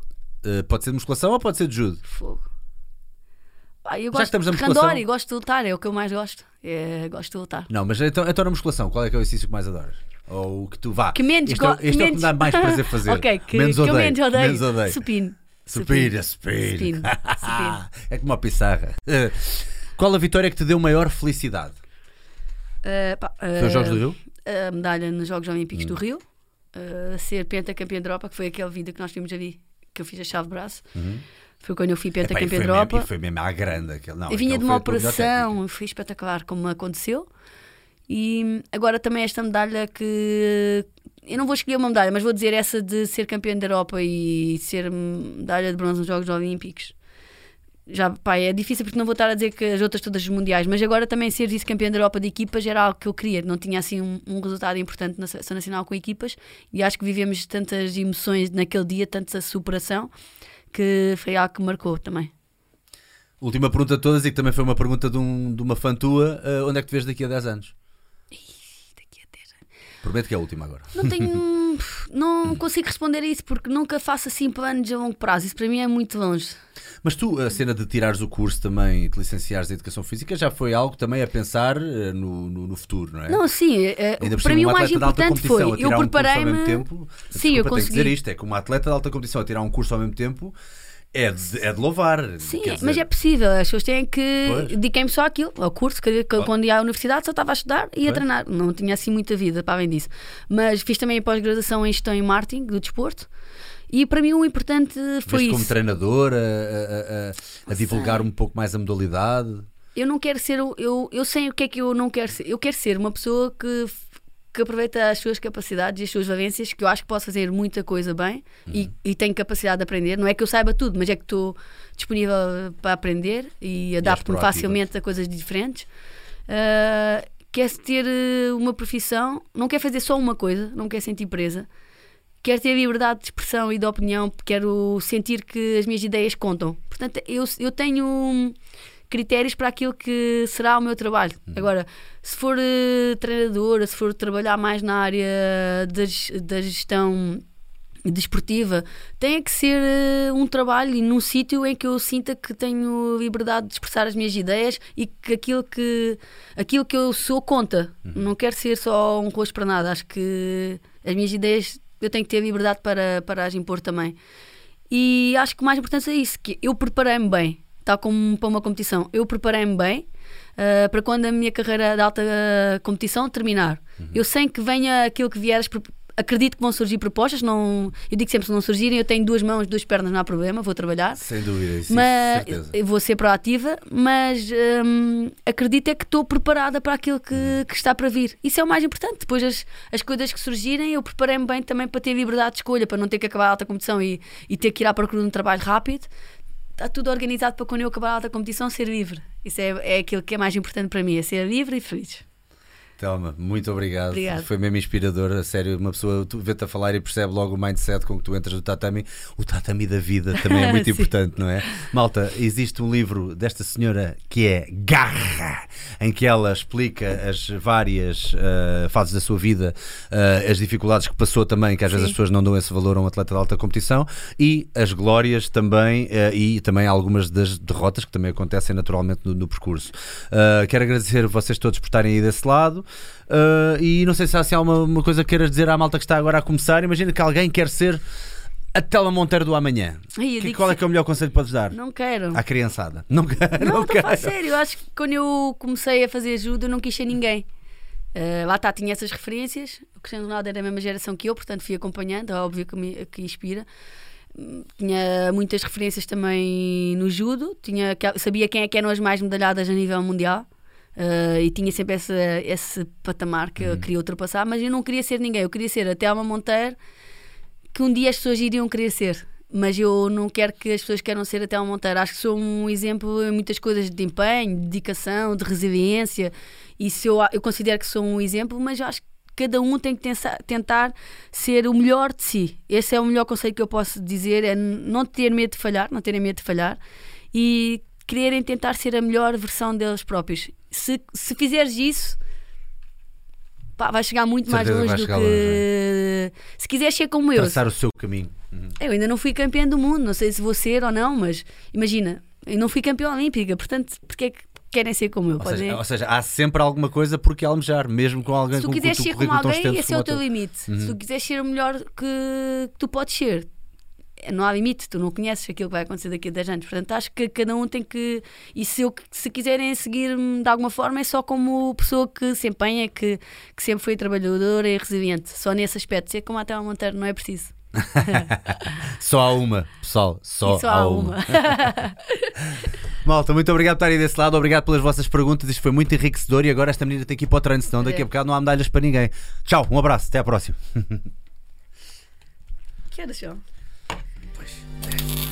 Uh, pode ser de musculação ou pode ser de judo? Fogo. Ah, eu Já estamos na musculação. randor e gosto de lutar, é o que eu mais gosto. É, gosto de lutar. Não, mas então, então na musculação, qual é que é o exercício que mais adoras? Ou o que tu vá? Que menos este é, este é o que me menos- dá mais prazer fazer. ok, que, menos que odeio. eu menos odeio. Menos odeio. Supino. Supino, supino. Supino, supino. é como uma pissarra. Uh, qual a vitória que te deu maior felicidade? Uh, pá, Foi os uh, Jogos do Rio? A medalha nos Jogos Olímpicos Hum. do Rio. Uh, ser pentacampeã de Europa, que foi aquele vídeo que nós vimos ali, que eu fiz a chave de braço. Foi quando eu fui pentacampeã mesmo- Europa. E foi mesmo à grande. Aquele, não, eu vinha de uma operação, foi espetacular como aconteceu. E agora também esta medalha que. Eu não vou escolher uma medalha, mas vou dizer essa de ser campeã da Europa e ser medalha de bronze nos Jogos Olímpicos. Já, pá, é difícil porque não vou estar a dizer que as outras todas os mundiais, mas agora também ser vice-campeã da Europa de equipas era algo que eu queria. Não tinha assim um, um resultado importante na seleção nacional com equipas e acho que vivemos tantas emoções naquele dia, tanta superação, que foi algo que marcou também. Última pergunta de todas e que também foi uma pergunta de, um- de uma fã tua. uh, onde é que te vês daqui a 10 anos? Daqui a 10 Prometo que é a última agora. Não tenho. não consigo responder a isso porque nunca faço assim planos a longo prazo. Isso para mim é muito longe. Mas tu, a cena de tirares o curso também e te licenciares em Educação Física já foi algo também a pensar uh, no, no, no futuro, não é? Não, sim, é- Ainda para mim um o mais importante foi. Eu um curso ao mesmo preparei-me. tempo. Sim, Desculpa, eu consegui. dizer isto: é que uma atleta de alta competição a tirar um curso ao mesmo tempo é de, é de louvar. Sim, quer mas dizer, é possível. As pessoas têm que. Dediquei-me só àquilo, ao curso, que, que quando ia à universidade só estava a estudar e a Pois. treinar. Não tinha assim muita vida para além disso. Mas fiz também a pós-graduação em gestão em marketing do desporto. E para mim o importante foi vês como isso. treinador a, a- a- a divulgar um pouco mais a modalidade. eu não quero ser. Eu, eu sei o que é que eu não quero ser. Eu quero ser uma pessoa que, que aproveita as suas capacidades e as suas valências, que eu acho que posso fazer muita coisa bem e, e tenho capacidade de aprender. Não é que eu saiba tudo, mas é que estou disponível para aprender e adapto-me facilmente a coisas diferentes. Ah, quer ter eh, uma profissão, não quer fazer só uma coisa, não quer sentir presa. Quero ter liberdade de expressão e de opinião, quero sentir que as minhas ideias contam. Portanto, eu, eu tenho hum, critérios para aquilo que será o meu trabalho. Agora, se for eh, treinadora, se for trabalhar mais na área da, da gestão desportiva, tem que ser uh, um trabalho e num sítio em que eu sinta que tenho liberdade de expressar as minhas ideias e que aquilo que, aquilo que eu sou conta. Uhum. Não quero ser só um rosto para nada. Acho que as minhas ideias eu tenho que ter liberdade para, para as impor também. E acho que o mais importante é isso, que eu preparei-me bem, tal como para uma competição. Eu preparei-me bem uh, para quando a minha carreira de alta competição terminar. Uhum. Eu sei que venha aquilo que vieres acredito que vão surgir propostas. Não, eu digo sempre se não surgirem, eu tenho duas mãos, duas pernas, não há problema, vou trabalhar. Sem dúvida, isso, mas, eu vou ser proativa, mas hum, acredito é que estou preparada para aquilo que, hum. que, está para vir. Isso é o mais importante. Depois as, as coisas que surgirem, eu preparei-me bem também para ter liberdade de escolha, para não ter que acabar a alta competição e, e ter que ir à procura de um trabalho rápido. Está tudo organizado para quando eu acabar a alta competição ser livre. Isso é, é aquilo que é mais importante para mim, é ser livre e feliz. Telma, muito obrigado. Foi mesmo inspirador, a sério. Uma pessoa vê-te a falar e percebe logo o mindset com que tu entras no tatami. O tatami da vida também é muito importante, não é? Malta, existe um livro desta senhora que é Garra, em que ela explica as várias uh, fases da sua vida, uh, as dificuldades que passou também, que às Sim. vezes as pessoas não dão esse valor a um atleta de alta competição, e as glórias também, uh, e também algumas das derrotas que também acontecem naturalmente no, no percurso. quero agradecer a vocês todos por estarem aí desse lado. Uh, e não sei se há, se há uma, coisa que queiras dizer à malta que está agora a começar. Imagina que alguém quer ser a Tela Monteiro do amanhã. Ai, que, qual é que é o melhor conselho que podes dar? Não quero. À criançada. Não quero. Não, não quero. sério. Eu acho que quando eu comecei a fazer ajuda, eu não quis ser ninguém. Uh, lá está, tinha essas referências. O Cristiano Ronaldo era da mesma geração que eu, portanto fui acompanhando. É óbvio que, me, que inspira. Tinha muitas referências também no judo. Tinha, sabia quem é que eram as mais medalhadas a nível mundial. Uh, e tinha sempre esse, esse patamar que uhum. eu queria ultrapassar, mas eu não queria ser ninguém, eu queria ser até uma Monteiro que um dia as pessoas iriam querer ser. Mas eu não quero que as pessoas queiram ser até uma Monteiro. Acho que sou um exemplo em muitas coisas de empenho, de dedicação, de resiliência. E se eu, eu considero que sou um exemplo, mas acho que cada um tem que tentar, tentar ser o melhor de si. Esse é o melhor conselho que eu posso dizer: é não ter medo de falhar, não terem medo de falhar e quererem tentar ser a melhor versão deles próprios. Se, se fizeres isso, pá, vais chegar muito mais longe do que. Longe, é? Se quiseres ser como eu. Traçar o seu caminho. Uhum. Eu ainda não fui campeã do mundo, não sei se vou ser ou não, mas imagina, eu não fui campeã olímpica, portanto, porque é que querem ser como eu? Ou seja, ou seja, há sempre alguma coisa por que almejar, mesmo com alguém Se tu quiseres ser como alguém, esse é o teu limite. Uhum. Se tu quiseres ser o melhor que, que tu podes ser, não há limite, tu não conheces aquilo que vai acontecer daqui a 10 anos. Portanto, acho que cada um tem que. E se, eu, se quiserem seguir-me de alguma forma, é só como pessoa que se empenha, que, que sempre foi trabalhadora e resiliente. Só nesse aspecto. Ser como até ao Monteiro não é preciso. só há uma, pessoal. Só, só há uma. uma. Malta, muito obrigado por estarem desse lado. Obrigado pelas vossas perguntas. Isto foi muito enriquecedor. E agora esta menina tem que ir para o treino, senão daqui a bocado não há medalhas para ninguém. Tchau, um abraço. Até à próxima. Que horas são? Yeah.